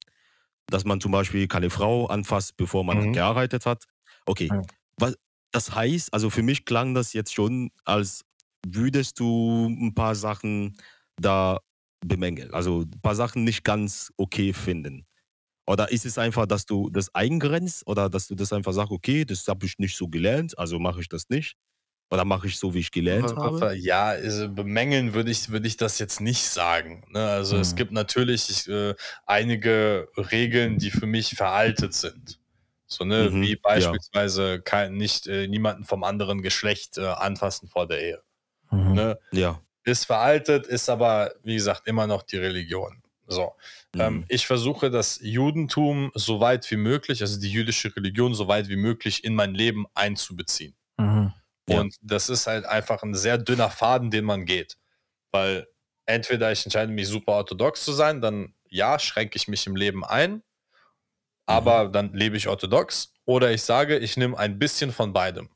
dass man zum Beispiel keine Frau anfasst, bevor man Mhm. gearbeitet hat. Okay, Ja. was, das heißt, also für mich klang das jetzt schon, als würdest du ein paar Sachen da bemängeln, also ein paar Sachen nicht ganz okay finden. Oder ist es einfach, dass du das eingrenzt oder dass du das einfach sagst, okay, das habe ich nicht so gelernt, also mache ich das nicht? Oder mache ich so, wie ich gelernt habe? Ja, also bemängeln würde ich, würde ich das jetzt nicht sagen. Ne? Also es Mhm. gibt natürlich äh, einige Regeln, die für mich veraltet sind. So, ne, Mhm, wie ja. beispielsweise kein, nicht äh, niemanden vom anderen Geschlecht äh, anfassen vor der Ehe. Mhm. Ne? Ja. Ist veraltet, ist aber, wie gesagt, immer noch die Religion. So. Ähm, Mhm. ich versuche das Judentum so weit wie möglich, also die jüdische Religion so weit wie möglich in mein Leben einzubeziehen. Mhm. Ja. Und das ist halt einfach ein sehr dünner Faden, den man geht. Weil entweder ich entscheide mich super orthodox zu sein, dann ja, schränke ich mich im Leben ein, aber dann lebe ich orthodox. Oder ich sage, ich nehme ein bisschen von beidem.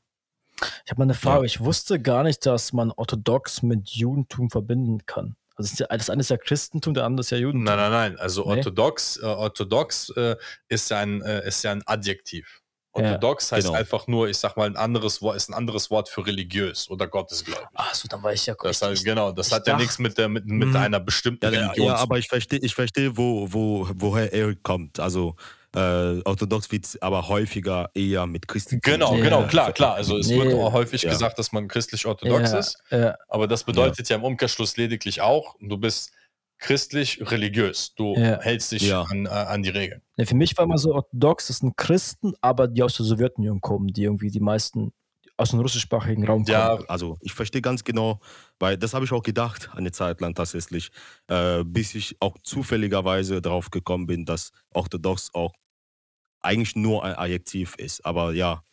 Ich habe mal eine Frage. Ich wusste gar nicht, dass man orthodox mit Judentum verbinden kann. Also das, ist ja, das eine ist ja Christentum, der andere ist ja Judentum. Nein, nein, nein. Also Nee. orthodox, äh, orthodox äh, ist, ja ein, äh, ist ja ein Adjektiv. Ja, Orthodox heißt genau. einfach nur, ich sag mal, ein anderes Wort, ist ein anderes Wort für religiös oder gottesgläubig. Ach so, dann war ich ja Das ich- genau, das hat ja nichts dachte- mit, der, mit, mit Mhm. einer bestimmten Ja, ja, Religion ja aber ich verstehe, ich verstehe wo, wo, woher er kommt. Also äh, orthodox wird aber häufiger eher mit Christen. Genau, Ja. genau, klar, klar. Also es Nee. wird auch häufig Ja. gesagt, dass man christlich-orthodox ja, ist, Ja, aber das bedeutet ja. im Umkehrschluss lediglich auch, du bist christlich-religiös. Du Ja. hältst dich Ja. an, äh, an die Regeln. Für mich war immer so, orthodox das sind Christen, aber die aus der Sowjetunion kommen, die irgendwie die meisten aus dem russischsprachigen Raum Ja, kommen. Also ich verstehe ganz genau, weil das habe ich auch gedacht eine Zeit lang tatsächlich, äh, bis ich auch zufälligerweise darauf gekommen bin, dass orthodox auch eigentlich nur ein Adjektiv ist. Aber ja,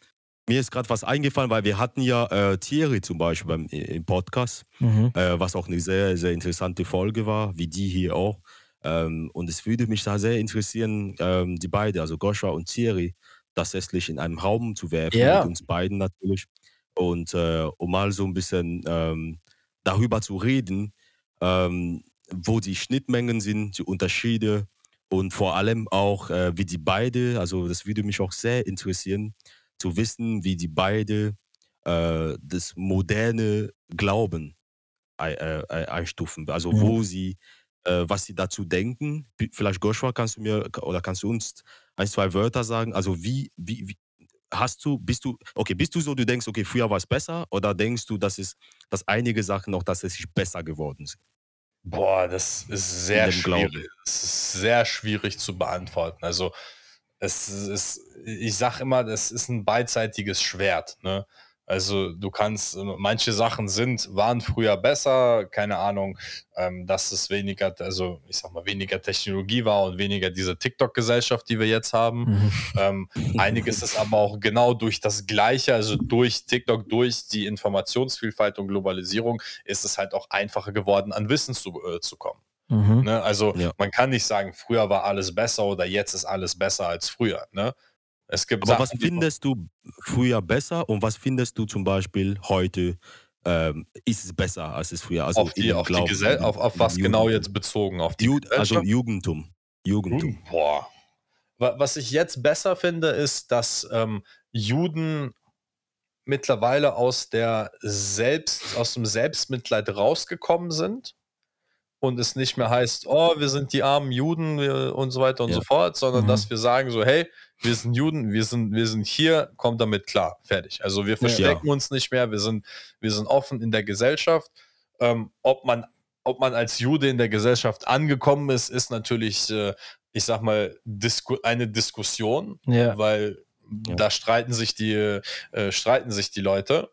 mir ist gerade was eingefallen, weil wir hatten ja äh, Thierry zum Beispiel beim, im Podcast, Mhm. äh, was auch eine sehr, sehr interessante Folge war, wie die hier auch. Ähm, und es würde mich da sehr interessieren, ähm, die beiden, also Goscha und Thierry, tatsächlich in einem Raum zu werfen, Ja. mit uns beiden natürlich. Und äh, um mal so ein bisschen ähm, darüber zu reden, ähm, wo die Schnittmengen sind, die Unterschiede und vor allem auch, äh, wie die beide, also das würde mich auch sehr interessieren, zu wissen, wie die beide äh, das moderne Glauben äh, ei- einstufen. Also Mhm. wo sie, äh, was sie dazu denken. Vielleicht Joshua, kannst du mir oder kannst du uns ein, zwei Wörter sagen? Also wie, wie hast du, bist du, okay, bist du so, du denkst, okay, früher war es besser oder denkst du, dass es, dass einige Sachen noch tatsächlich besser geworden sind? Boah, das ist sehr dem Glauben. schwierig. Es ist sehr schwierig zu beantworten. Also es ist, ich sag immer, das ist ein beidseitiges Schwert. Ne? Also du kannst, manche Sachen sind, waren früher besser, keine Ahnung, ähm, dass es weniger, also ich sag mal, weniger Technologie war und weniger diese TikTok-Gesellschaft, die wir jetzt haben. Mhm. Ähm, einiges ist aber auch genau durch das Gleiche, also durch TikTok, durch die Informationsvielfalt und Globalisierung, ist es halt auch einfacher geworden, an Wissen zu, äh, zu kommen. Mhm. Ne? Also Ja. man kann nicht sagen, früher war alles besser oder jetzt ist alles besser als früher. Ne? Es gibt Aber was Sachen, die- findest du früher besser und was findest du zum Beispiel heute ähm, ist es besser als es früher? Also auf die, auf, die Glauben, in- auf, auf was genau Judentum. jetzt bezogen? Auf die Jud also? Jugendtum. Jugendtum. Hm, Boah. Wa- Was ich jetzt besser finde, ist, dass ähm, Juden mittlerweile aus der Selbst, aus dem Selbstmitleid rausgekommen sind und es nicht mehr heißt, oh, wir sind die armen Juden und so weiter und Ja. so fort, sondern Mhm. dass wir sagen so, hey, wir sind Juden, wir sind, wir sind hier, kommt damit klar, fertig. Also wir verstecken uns nicht mehr, wir sind, wir sind offen in der Gesellschaft. Ähm, ob man ob man als Jude in der Gesellschaft angekommen ist, ist natürlich äh, ich sag mal, Disku eine Diskussion, Ja. weil Ja. da streiten sich die, äh, streiten sich die Leute.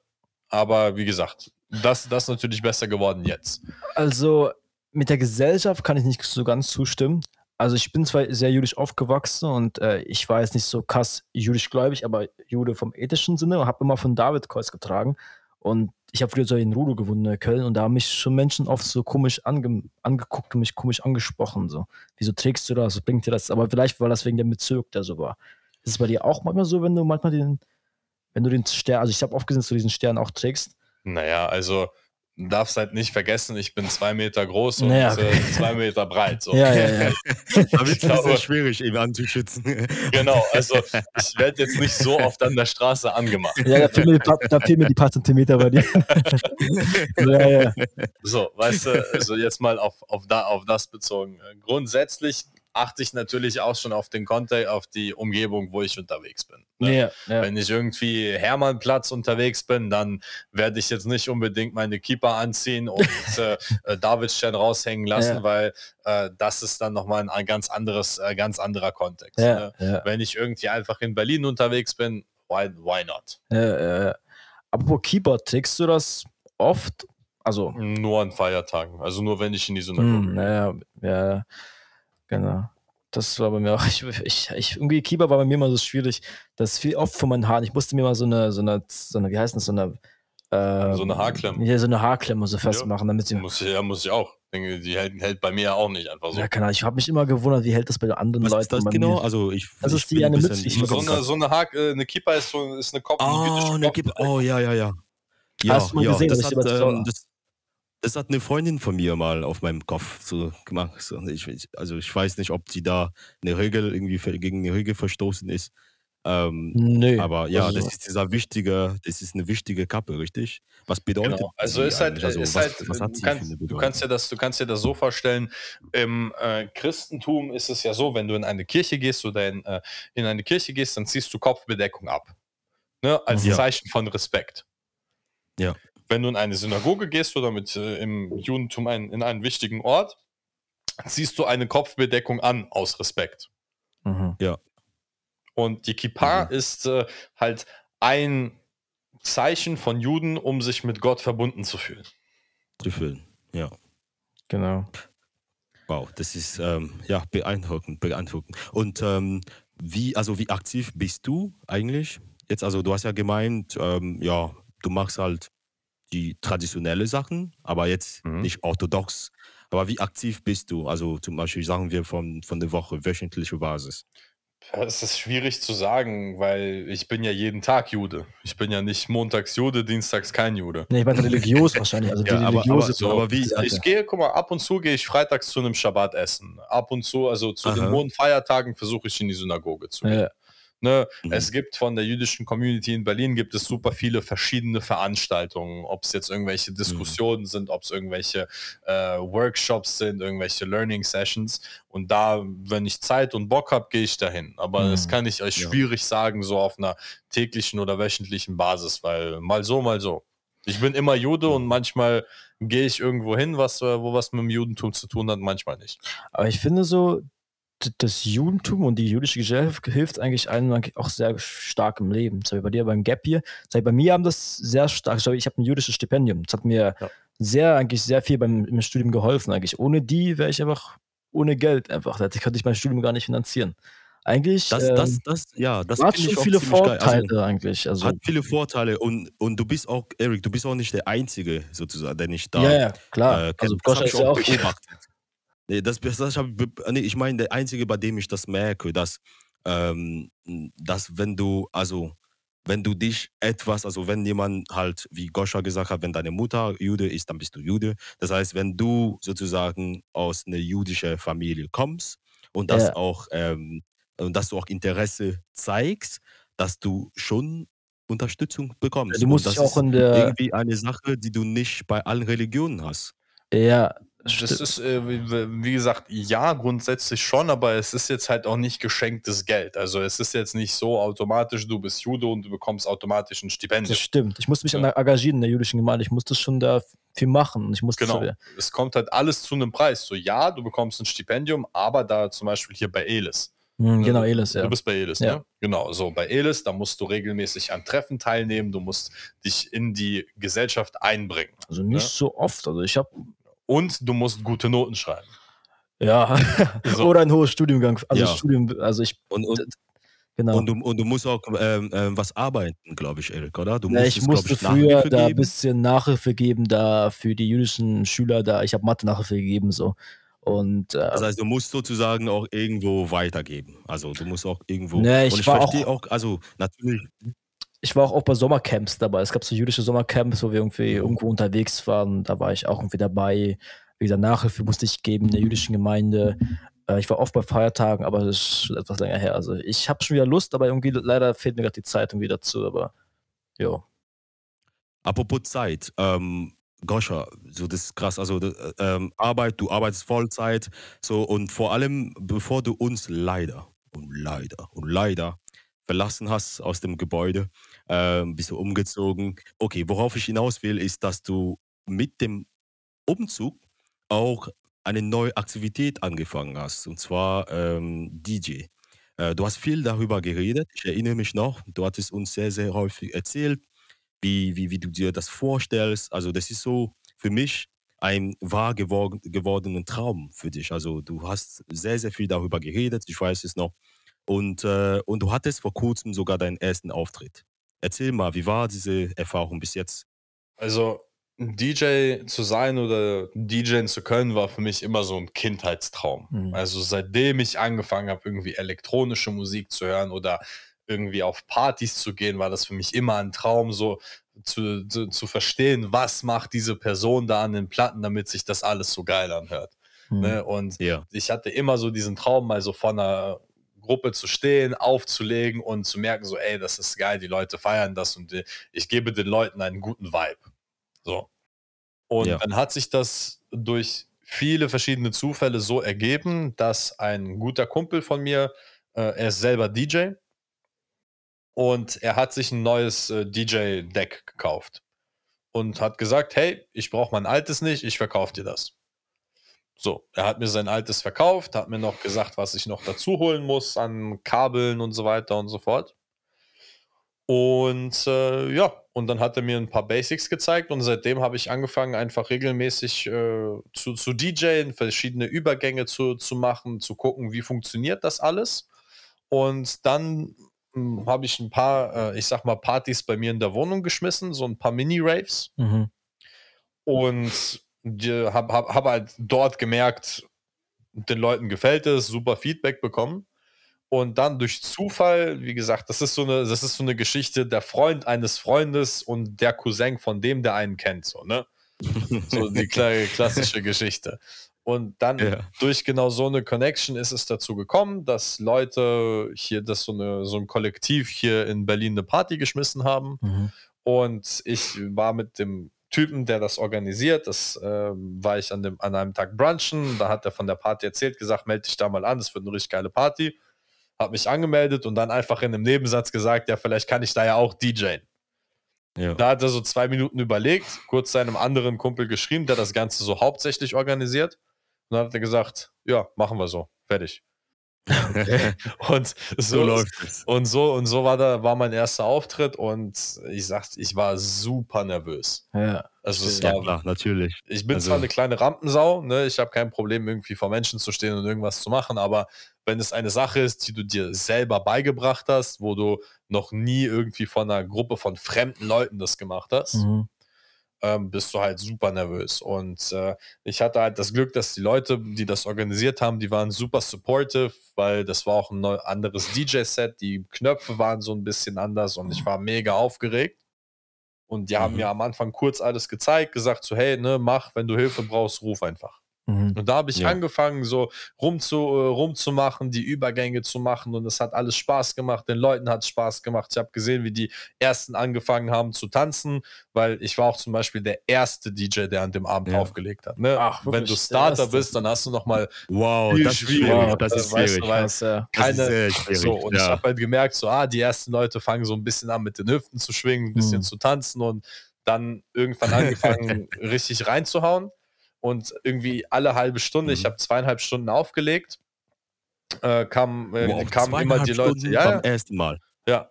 Aber wie gesagt, das, das ist natürlich besser geworden jetzt. Also mit der Gesellschaft kann ich nicht so ganz zustimmen. Also ich bin zwar sehr jüdisch aufgewachsen und äh, ich war jetzt nicht so krass jüdisch gläubig, aber Jude vom ethischen Sinne und habe immer von David Kreuz getragen. Und ich habe früher so in Rudo gewohnt in Neukölln und da haben mich schon Menschen oft so komisch ange angeguckt und mich komisch angesprochen. So, wieso trägst du das? Was bringt dir das? Aber vielleicht war das wegen dem Bezirk, der so war. Ist es bei dir auch manchmal so, wenn du manchmal den, wenn du den Stern, also ich habe oft gesehen, dass du diesen Stern auch trägst. Naja, also du darfst halt nicht vergessen, ich bin zwei Meter groß und Naja, okay. äh, zwei Meter breit. So. [LAUGHS] Ja, ja, ja. [LAUGHS] Da wird es glaube- sehr schwierig, ihn anzuschützen. [LAUGHS] Genau, also ich werde jetzt nicht so oft an der Straße angemacht. Ja, da fehlen mir die paar, da fehlen mir die paar Zentimeter bei dir. ja, ja. So, weißt du, also jetzt mal auf, auf, da, auf das bezogen. Grundsätzlich achte ich natürlich auch schon auf den Kontext, auf die Umgebung, wo ich unterwegs bin. ne? Ja, ja. Wenn ich irgendwie Hermannplatz unterwegs bin, dann werde ich jetzt nicht unbedingt meine Keeper anziehen und [LAUGHS] äh, äh, Davidstern raushängen lassen, Ja. weil äh, das ist dann nochmal ein, ein ganz anderes, äh, ganz anderer Kontext. Ne? Wenn ich irgendwie einfach in Berlin unterwegs bin, why, why not? ja. Apropos Keyboard, trägst du das oft? Also, Nur an Feiertagen, also nur wenn ich in die Synagoge hm, ja, ja, ja, genau. Das war bei mir auch, [LAUGHS] ich, ich, ich, irgendwie Keyboard war bei mir immer so schwierig. Das viel oft von meinen Haaren. Ich musste mir mal so eine, so eine, so eine wie heißt das, so eine, ähm, So eine Haarklemme. Ja, so eine Haarklemme so festmachen, damit sie. Muss ich, ja, muss ich auch. Denke, Die hält, hält bei mir auch nicht einfach so. Ja, keine Ahnung. Ich habe mich immer gewundert, wie hält das bei anderen Was Leuten ist das genau? Mir. Also ich, Das ich ist die eine Mütze, ich so, eine, so eine, Haak, äh, eine Kippa ist so ist eine Kopf. Ah, eine Kippa. Oh, ja, ja, ja. Ja, Hast du mal ja, gesehen, das, dass ich hat, ähm, das, das hat eine Freundin von mir mal auf meinem Kopf so gemacht. Ich, also ich weiß nicht, ob sie da eine Regel irgendwie gegen eine Regel verstoßen ist. Ähm, Nö. aber ja, also, das ist dieser wichtige, das ist eine wichtige Kappe, richtig? Was bedeutet Genau. Also ist halt? Also ist was, halt was hat du, kannst, du, kannst dir das, du kannst dir das so vorstellen, im äh, Christentum ist es ja so, wenn du in eine Kirche gehst oder in, äh, in eine Kirche gehst, dann ziehst du Kopfbedeckung ab. Ne? Als Ja. Zeichen von Respekt. Ja. Wenn du in eine Synagoge gehst oder mit, äh, im Judentum ein, in einen wichtigen Ort, ziehst du eine Kopfbedeckung an aus Respekt. mhm. Und die Kippa Mhm. ist äh, halt ein Zeichen von Juden, um sich mit Gott verbunden zu fühlen. Zu füllen. Ja. Genau. Wow, das ist ähm, ja beeindruckend, beeindruckend. Und ähm, wie, also wie aktiv bist du eigentlich? Jetzt, also du hast ja gemeint, ähm, ja, du machst halt die traditionelle Sachen, aber jetzt Mhm. nicht orthodox. Aber wie aktiv bist du? Also zum Beispiel sagen wir von, von der Woche, wöchentliche Basis. Es ist schwierig zu sagen, weil ich bin ja jeden Tag Jude. Ich bin ja nicht montags Jude, dienstags kein Jude. Nee, ich meine religiös wahrscheinlich. Also [LAUGHS] die Ja, aber- aber- So, aber wie- ich gehe, guck mal, ab und zu gehe ich freitags zu einem Schabbat essen. Ab und zu, also zu den Aha. hohen Feiertagen versuche ich in die Synagoge zu gehen. Ja, Ne? Mhm. Es gibt von der jüdischen Community in Berlin gibt es super viele verschiedene Veranstaltungen, ob es jetzt irgendwelche Mhm. Diskussionen sind, ob es irgendwelche äh, Workshops sind, irgendwelche Learning Sessions. Und da, wenn ich Zeit und Bock habe, gehe ich dahin. Aber Mhm. das kann ich euch Ja. schwierig sagen, so auf einer täglichen oder wöchentlichen Basis, weil mal so, mal so. Ich bin immer Jude und manchmal gehe ich irgendwo hin, was, äh, wo was mit dem Judentum zu tun hat, manchmal nicht. Aber ich finde so, das Judentum und die jüdische Gesellschaft hilft eigentlich einem auch sehr stark im Leben. Zum Beispiel bei dir beim Gap hier. Zum Beispiel bei mir haben das sehr stark. Ich habe ein jüdisches Stipendium. Das hat mir Ja. sehr, eigentlich sehr viel beim im Studium geholfen. Eigentlich ohne die wäre ich einfach ohne Geld einfach. Da könnte ich mein Studium gar nicht finanzieren. Eigentlich Das, ähm, das, das, ja, das hat schon viele geil. Vorteile Also, eigentlich. Also, hat viele Vorteile und, und du bist auch, Erik, du bist auch nicht der Einzige sozusagen, der nicht da ja, ja, klar. Äh, also habe ist ja auch auch. beobachtet. Nee, das, das hab, nee, ich meine, der einzige, bei dem ich das merke, dass, ähm, dass wenn du, also wenn du dich etwas, also wenn jemand halt, wie Goscha gesagt hat, wenn deine Mutter Jude ist, dann bist du Jude. Das heißt, wenn du sozusagen aus einer jüdischen Familie kommst und das Ja. auch, ähm, dass du auch Interesse zeigst, dass du schon Unterstützung bekommst. Du musst und das auch ist in der. irgendwie eine Sache, die du nicht bei allen Religionen hast. Ja, Das ist, äh, wie, wie gesagt, ja, grundsätzlich schon, aber es ist jetzt halt auch nicht geschenktes Geld. Also es ist jetzt nicht so automatisch, du bist Jude und du bekommst automatisch ein Stipendium. Das stimmt. Ich musste mich Ja. engagieren in der jüdischen Gemeinde. Ich musste schon da viel machen. Ich musste Genau. Es kommt halt alles zu einem Preis. So, ja, du bekommst ein Stipendium, aber da zum Beispiel hier bei Elis. Hm, genau, du, Elis, ja. Du bist bei Elis, Ja. ne? Genau, so bei Elis, da musst du regelmäßig an Treffen teilnehmen, du musst dich in die Gesellschaft einbringen. Also nicht Ja. so oft. Also ich habe Und du musst gute Noten schreiben. ja [LAUGHS] So. oder ein hohes Studiumgang. Also Ja. Studium, also ich Und, und, genau. und, du, und du musst auch ähm, ähm, was arbeiten, glaube ich, Erik, oder? Du Ja, ich glaub musste früher Nachhilfe da ein bisschen Nachhilfe geben, da für die jüdischen Schüler, da ich habe Mathe-Nachhilfe gegeben so. Und äh, Das heißt, du musst sozusagen auch irgendwo weitergeben. Also du musst auch irgendwo. Nee, ich und ich verstehe auch, also natürlich, ich war auch, auch bei Sommercamps dabei. Es gab so jüdische Sommercamps, wo wir irgendwie Mhm. irgendwo unterwegs waren. Da war ich auch irgendwie dabei. Wie gesagt, Nachhilfe musste ich geben in der jüdischen Gemeinde. Äh, ich war oft bei Feiertagen, aber das ist schon etwas länger her. Also ich habe schon wieder Lust, aber irgendwie leider fehlt mir gerade die Zeit irgendwie dazu. Aber jo. apropos Zeit, ähm, Goscha, so das ist krass. Also äh, ähm, Arbeit, du arbeitest Vollzeit, so und vor allem, bevor du uns leider und leider und leider verlassen hast aus dem Gebäude, ähm, bist du umgezogen. Okay, worauf ich hinaus will, ist, dass du mit dem Umzug auch eine neue Aktivität angefangen hast, und zwar ähm, DJ. Äh, du hast viel darüber geredet. Ich erinnere mich noch, du hattest uns sehr, sehr häufig erzählt, wie, wie, wie du dir das vorstellst. Also das ist so für mich ein wahr geworden, gewordenen Traum für dich. Also du hast sehr, sehr viel darüber geredet, ich weiß es noch. Und, äh, und du hattest vor kurzem sogar deinen ersten Auftritt. Erzähl mal, wie war diese Erfahrung bis jetzt? Also DJ zu sein oder DJen zu können, war für mich immer so ein Kindheitstraum. Mhm. Also seitdem ich angefangen habe, irgendwie elektronische Musik zu hören oder irgendwie auf Partys zu gehen, war das für mich immer ein Traum, so zu, zu, zu verstehen, was macht diese Person da an den Platten, damit sich das alles so geil anhört. Hm. Ne? Und Ja. ich hatte immer so diesen Traum, mal so vor einer Gruppe zu stehen, aufzulegen und zu merken, so, ey, das ist geil, die Leute feiern das und ich gebe den Leuten einen guten Vibe. So. Und Ja. dann hat sich das durch viele verschiedene Zufälle so ergeben, dass ein guter Kumpel von mir, äh, er ist selber DJ und er hat sich ein neues äh, DJ-Deck gekauft und hat gesagt, hey, ich brauche mein altes nicht, ich verkaufe dir das. So, er hat mir sein altes verkauft, hat mir noch gesagt, was ich noch dazu holen muss an Kabeln und so weiter und so fort. Und äh, ja, und dann hat er mir ein paar Basics gezeigt und seitdem habe ich angefangen, einfach regelmäßig äh, zu, zu DJen, verschiedene Übergänge zu, zu machen, zu gucken, wie funktioniert das alles. Und dann hm, habe ich ein paar, äh, ich sag mal, Partys bei mir in der Wohnung geschmissen, so ein paar Mini-Raves. Mhm. Und habe hab, hab halt dort gemerkt, den Leuten gefällt es, super Feedback bekommen. Und dann durch Zufall, wie gesagt, das ist so eine, das ist so eine Geschichte, der Freund eines Freundes und der Cousin von dem, der einen kennt, so, ne? [LAUGHS] So die kla- klassische Geschichte. Und dann Ja. durch genau so eine Connection ist es dazu gekommen, dass Leute hier, dass so, eine, so ein Kollektiv hier in Berlin eine Party geschmissen haben. Mhm. Und ich war mit dem Typen, der das organisiert, das ähm, war ich an, dem, an einem Tag brunchen. Da hat er von der Party erzählt, gesagt, melde dich da mal an, das wird eine richtig geile Party. Hab mich angemeldet und dann einfach in einem Nebensatz gesagt, ja, vielleicht kann ich da ja auch DJen. Ja. Da hat er so zwei Minuten überlegt, kurz seinem anderen Kumpel geschrieben, der das Ganze so hauptsächlich organisiert. Und dann hat er gesagt, ja, machen wir so, fertig. [LAUGHS] Und so so, läuft es. und so und so war da war mein erster Auftritt und ich sag's, ich war super nervös. Ja. Also es Ja, war, klar, natürlich. ich bin Also- zwar eine kleine Rampensau, ne? ich habe kein Problem irgendwie vor Menschen zu stehen und irgendwas zu machen, aber wenn es eine Sache ist, die du dir selber beigebracht hast, wo du noch nie irgendwie von einer Gruppe von fremden Leuten das gemacht hast, Mhm. Ähm, bist du halt super nervös. Und äh, ich hatte halt das Glück, dass die Leute, die das organisiert haben, die waren super supportive, weil das war auch ein anderes DJ-Set. Die Knöpfe waren so ein bisschen anders und ich war mega aufgeregt. Und die haben Mhm. mir am Anfang kurz alles gezeigt, gesagt so, hey, ne, mach, wenn du Hilfe brauchst, ruf einfach. Mhm. Und da habe ich Ja. angefangen, so rumzu, äh, rumzumachen, die Übergänge zu machen und es hat alles Spaß gemacht. Den Leuten hat es Spaß gemacht. Ich habe gesehen, wie die ersten angefangen haben zu tanzen, weil ich war auch zum Beispiel der erste DJ, der an dem Abend Ja. aufgelegt hat. Ne? Ach, Wenn du Starter bist, dann hast du noch mal Wow, Viel das ist schwierig. Wow, Das ist weißt du, schwierig. weil-. Das ist keine sehr schwierig. so, und ich ja. habe halt gemerkt, so, ah, die ersten Leute fangen so ein bisschen an mit den Hüften zu schwingen, ein bisschen Mhm. zu tanzen und dann irgendwann angefangen, [LAUGHS] richtig reinzuhauen. Und irgendwie alle halbe Stunde, ich Mhm. habe zweieinhalb Stunden aufgelegt, äh, kam, äh, wow, kamen immer die Leute. Stunden Ja, beim ja, ersten Mal. ja.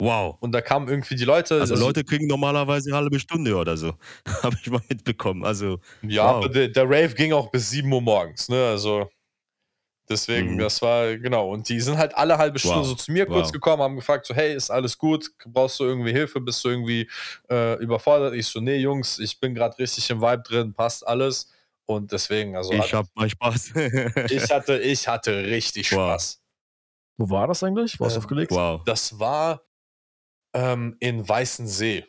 Wow. Und da kamen irgendwie die Leute. Also Leute kriegen normalerweise eine halbe Stunde oder so. [LAUGHS] Habe ich mal mitbekommen. Also Ja, wow. aber der, der Rave ging auch bis 7 Uhr morgens, ne? Also deswegen, Mhm. das war, genau. Und die sind halt alle halbe Stunde Wow. so zu mir kurz Wow. gekommen, haben gefragt, so, hey, ist alles gut? Brauchst du irgendwie Hilfe? Bist du irgendwie äh, überfordert? Ich so, nee, Jungs, ich bin gerade richtig im Vibe drin, passt alles. Und deswegen, also ich habe mal Spaß. ich hatte, ich hatte richtig Wow. Spaß. Wo war das eigentlich? Wo hast du Ähm, aufgelegt? wow. Das war ähm, in Weißensee.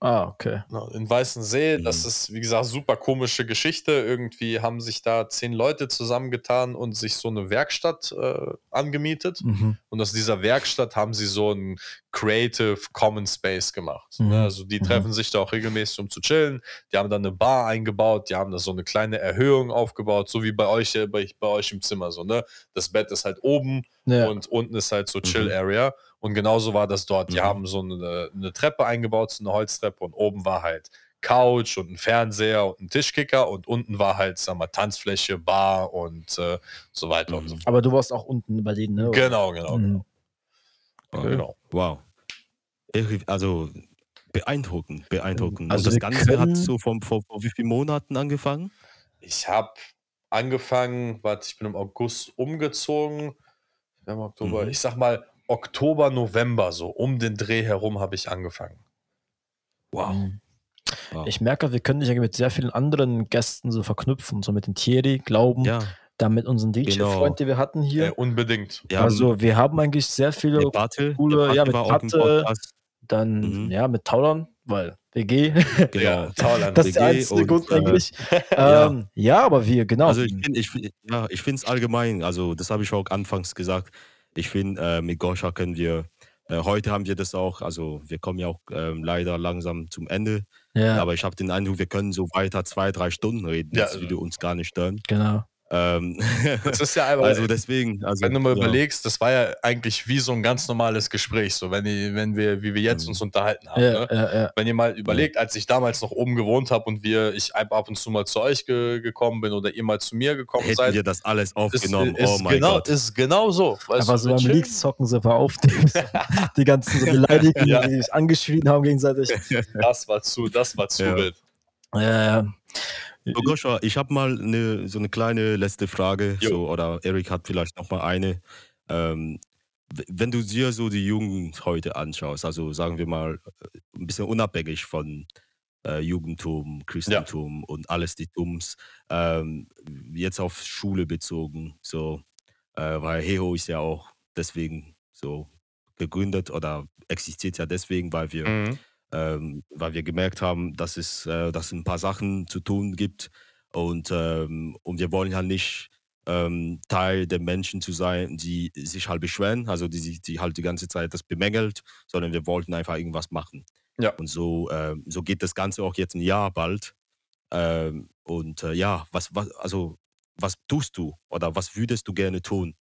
Ah, okay. In Weißensee, das Mhm. ist, wie gesagt, super komische Geschichte. Irgendwie haben sich da zehn Leute zusammengetan und sich so eine Werkstatt äh, angemietet. Mhm. Und aus dieser Werkstatt haben sie so einen Creative Common Space gemacht. Mhm. Ne? Also die Mhm. treffen sich da auch regelmäßig, um zu chillen. Die haben dann eine Bar eingebaut, die haben da so eine kleine Erhöhung aufgebaut, so wie bei euch, äh, bei, bei euch im Zimmer. So, ne? Das Bett ist halt oben Ja. und unten ist halt so Mhm. Und genauso war das dort. Die Mhm. haben so eine, eine Treppe eingebaut, so eine Holztreppe und oben war halt Couch und ein Fernseher und ein Tischkicker und unten war halt, sag mal, Tanzfläche, Bar und äh, so weiter und Mhm. so fort. Aber du warst auch unten bei denen, ne? Genau, genau, Mhm. genau. Wow. genau. wow. Also beeindruckend, beeindruckend. Also Und das Ganze hat so vor, vor, vor wie vielen Monaten angefangen? Ich habe angefangen, warte, ich bin im August umgezogen. Im Oktober, Mhm. ich sag mal Oktober, November, so um den Dreh herum habe ich angefangen. Wow. Mhm. wow. Ich merke, wir können dich ja mit sehr vielen anderen Gästen so verknüpfen, so mit den Thierry, Glauben, ja, dann mit unserem DJ-Freund, Genau. den wir hatten Äh, hier. unbedingt. ja also wir haben eigentlich sehr viele, der Bartel, coole- der ja, mit Patte, Podcast. dann Mhm. ja mit Taulern, weil WG, [LAUGHS] Genau. Ja, Tauland. das ist der WG einzige und, Grund äh, eigentlich. [LAUGHS] ja. ähm, ja, aber wir, genau. Also ich finde ich, find- ja, ich finde es allgemein, also das habe ich auch anfangs gesagt, ich finde, äh, mit Goscha können wir, äh, heute haben wir das auch, also wir kommen ja auch ähm, leider langsam zum Ende, ja, aber ich habe den Eindruck, wir können so weiter zwei, drei Stunden reden, Ja, das würde uns gar nicht stören. genau. Ähm, [LAUGHS] Das ist ja aber, also deswegen, also, wenn du mal ja. überlegst, das war ja eigentlich wie so ein ganz normales Gespräch, so wenn, ihr, wenn wir, wie wir jetzt Mhm. uns unterhalten haben. Ja, ne? ja, ja. Wenn ihr mal überlegt, als ich damals noch oben gewohnt habe und wir, ich ab ab und zu mal zu euch ge gekommen bin oder ihr mal zu mir gekommen hätten seid, wir das alles ist, aufgenommen, ist, oh mein genau, Gott. ist genau so. Weißt Aber du, so wir beim. Leaks zocken sie auf die, die ganzen so Beleidigungen, Ja. die sich angeschrien haben gegenseitig. Das war zu, das war zu Ja. wild. Ja, ja. So, Goscha, ich habe mal eine, so eine kleine letzte Frage, Jo. so, oder Erik hat vielleicht noch mal eine. Ähm, wenn du dir so die Jugend heute anschaust, also sagen wir mal äh, ein bisschen unabhängig von äh, Jugendtum, Christentum und alles die Tums, ähm, jetzt auf Schule bezogen, so, äh, weil Heho ist ja auch deswegen so gegründet oder existiert ja deswegen, weil wir Mhm. Ähm, weil wir gemerkt haben, dass es, äh, dass es ein paar Sachen zu tun gibt und, ähm, und wir wollen ja nicht ähm, Teil der Menschen zu sein, die sich halt beschweren, also die, sich- die halt die ganze Zeit das bemängelt, sondern wir wollten einfach irgendwas machen. Ja. Und so, ähm, so geht das Ganze auch jetzt ein Jahr bald. Ähm, und äh, ja, was, was, also, was tust du oder was würdest du gerne tun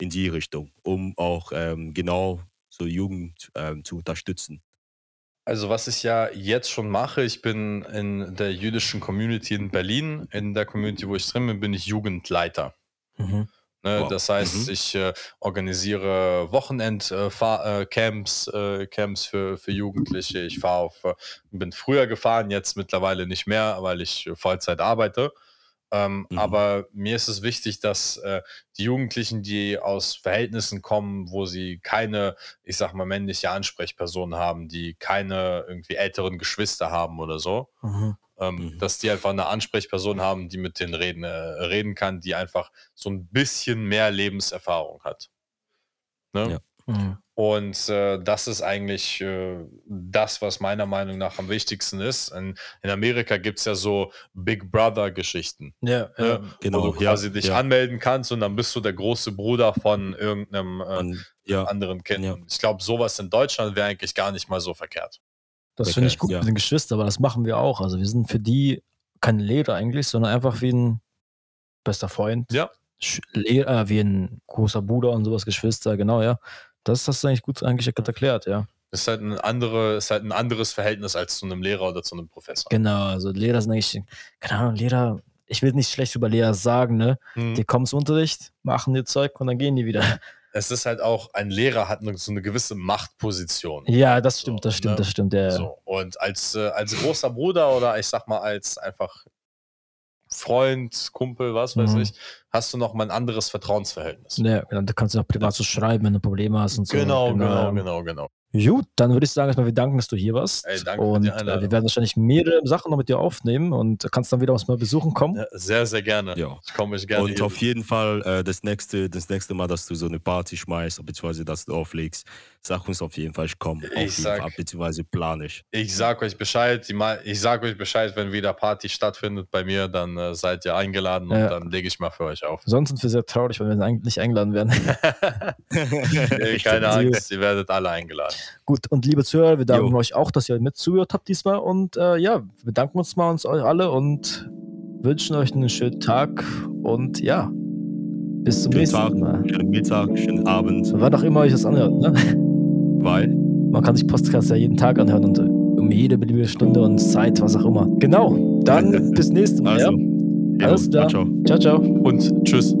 in die Richtung, um auch ähm, genau so Jugend ähm, zu unterstützen? Also was ich ja jetzt schon mache, ich bin in der jüdischen Community in Berlin. In der Community, wo ich drin bin, bin ich Jugendleiter. Mhm. Ne? Wow. Das heißt, Mhm. ich äh, organisiere Wochenend-Camps äh, Camps, äh, Camps für, für Jugendliche. Ich fahre auf, äh, bin früher gefahren, jetzt mittlerweile nicht mehr, weil ich äh, Vollzeit arbeite. Ähm, Mhm. Aber mir ist es wichtig, dass äh, die Jugendlichen, die aus Verhältnissen kommen, wo sie keine, ich sag mal, männliche Ansprechperson haben, die keine irgendwie älteren Geschwister haben oder so, Mhm. ähm, Mhm. dass die einfach eine Ansprechperson haben, die mit denen reden, äh, reden kann, die einfach so ein bisschen mehr Lebenserfahrung hat. Ne? Ja. Mhm. Und äh, das ist eigentlich äh, das, was meiner Meinung nach am wichtigsten ist. In, in Amerika gibt es ja so Big Brother-Geschichten. Ja, ne? genau. Wo du quasi ja, dich ja. anmelden kannst und dann bist du der große Bruder von irgendeinem äh, ja. anderen Kind. Ich glaube, sowas in Deutschland wäre eigentlich gar nicht mal so verkehrt. Das finde ich gut mit den Geschwistern, aber das machen wir auch. Also wir sind für die keine Lehrer eigentlich, sondern einfach wie ein bester Freund. Ja. Lehrer, äh, wie ein großer Bruder und sowas, Geschwister, genau, ja. Das hast du eigentlich gut eigentlich erklärt, ja. Ist halt, ein andere, ist halt ein anderes Verhältnis als zu einem Lehrer oder zu einem Professor. Genau, also Lehrer sind eigentlich, keine Ahnung, Lehrer, ich will nicht schlecht über Lehrer sagen, ne? Hm. Die kommen zum Unterricht, machen ihr Zeug und dann gehen die wieder. Es ist halt auch, ein Lehrer hat so eine gewisse Machtposition. Ja, das stimmt, so, das stimmt, ne? das stimmt, ja. So. Und als, äh, als großer Bruder oder ich sag mal als einfach Freund, Kumpel, was weiß mhm. ich, hast du noch mal ein anderes Vertrauensverhältnis. Ja, genau, da kannst du auch privat so schreiben, wenn du Probleme hast und so. Genau, genau, genau, genau. Gut, dann würde ich sagen, erstmal wir danken, dass du hier warst. Ey, danke und äh, wir werden wahrscheinlich mehrere Sachen noch mit dir aufnehmen und kannst dann wieder was mal besuchen kommen. Ja, sehr, sehr gerne. Ja. Ich komme mich gerne. Und hier. auf jeden Fall äh, das, nächste, das nächste Mal, dass du so eine Party schmeißt, beziehungsweise dass du auflegst, sag uns auf jeden Fall, ich komme. Ich sag, Fall, beziehungsweise plane ich. Ich sag euch Bescheid, ich sag euch Bescheid, wenn wieder Party stattfindet bei mir, dann äh, seid ihr eingeladen ja. und dann lege ich mal für euch auf. Sonst sind wir sehr traurig, wenn wir nicht eingeladen werden. [LAUGHS] [LAUGHS] Keine Angst, ihr werdet alle eingeladen. Gut, und liebe Zuhörer, wir danken jo. euch auch, dass ihr mit zugehört habt diesmal. Und äh, ja, wir bedanken uns mal uns euch alle und wünschen euch einen schönen Tag. Und ja, bis zum schönen nächsten Tag, Mal. Schönen Mittag, schönen Abend. Wann auch immer euch das anhört, ne? Weil? Man kann sich Podcasts ja jeden Tag anhören und um jede beliebige Stunde und Zeit, was auch immer. Genau, dann [LAUGHS] bis nächstes Mal. Also, ja? Alles klar. Ciao, ciao. ciao, ciao. Und tschüss.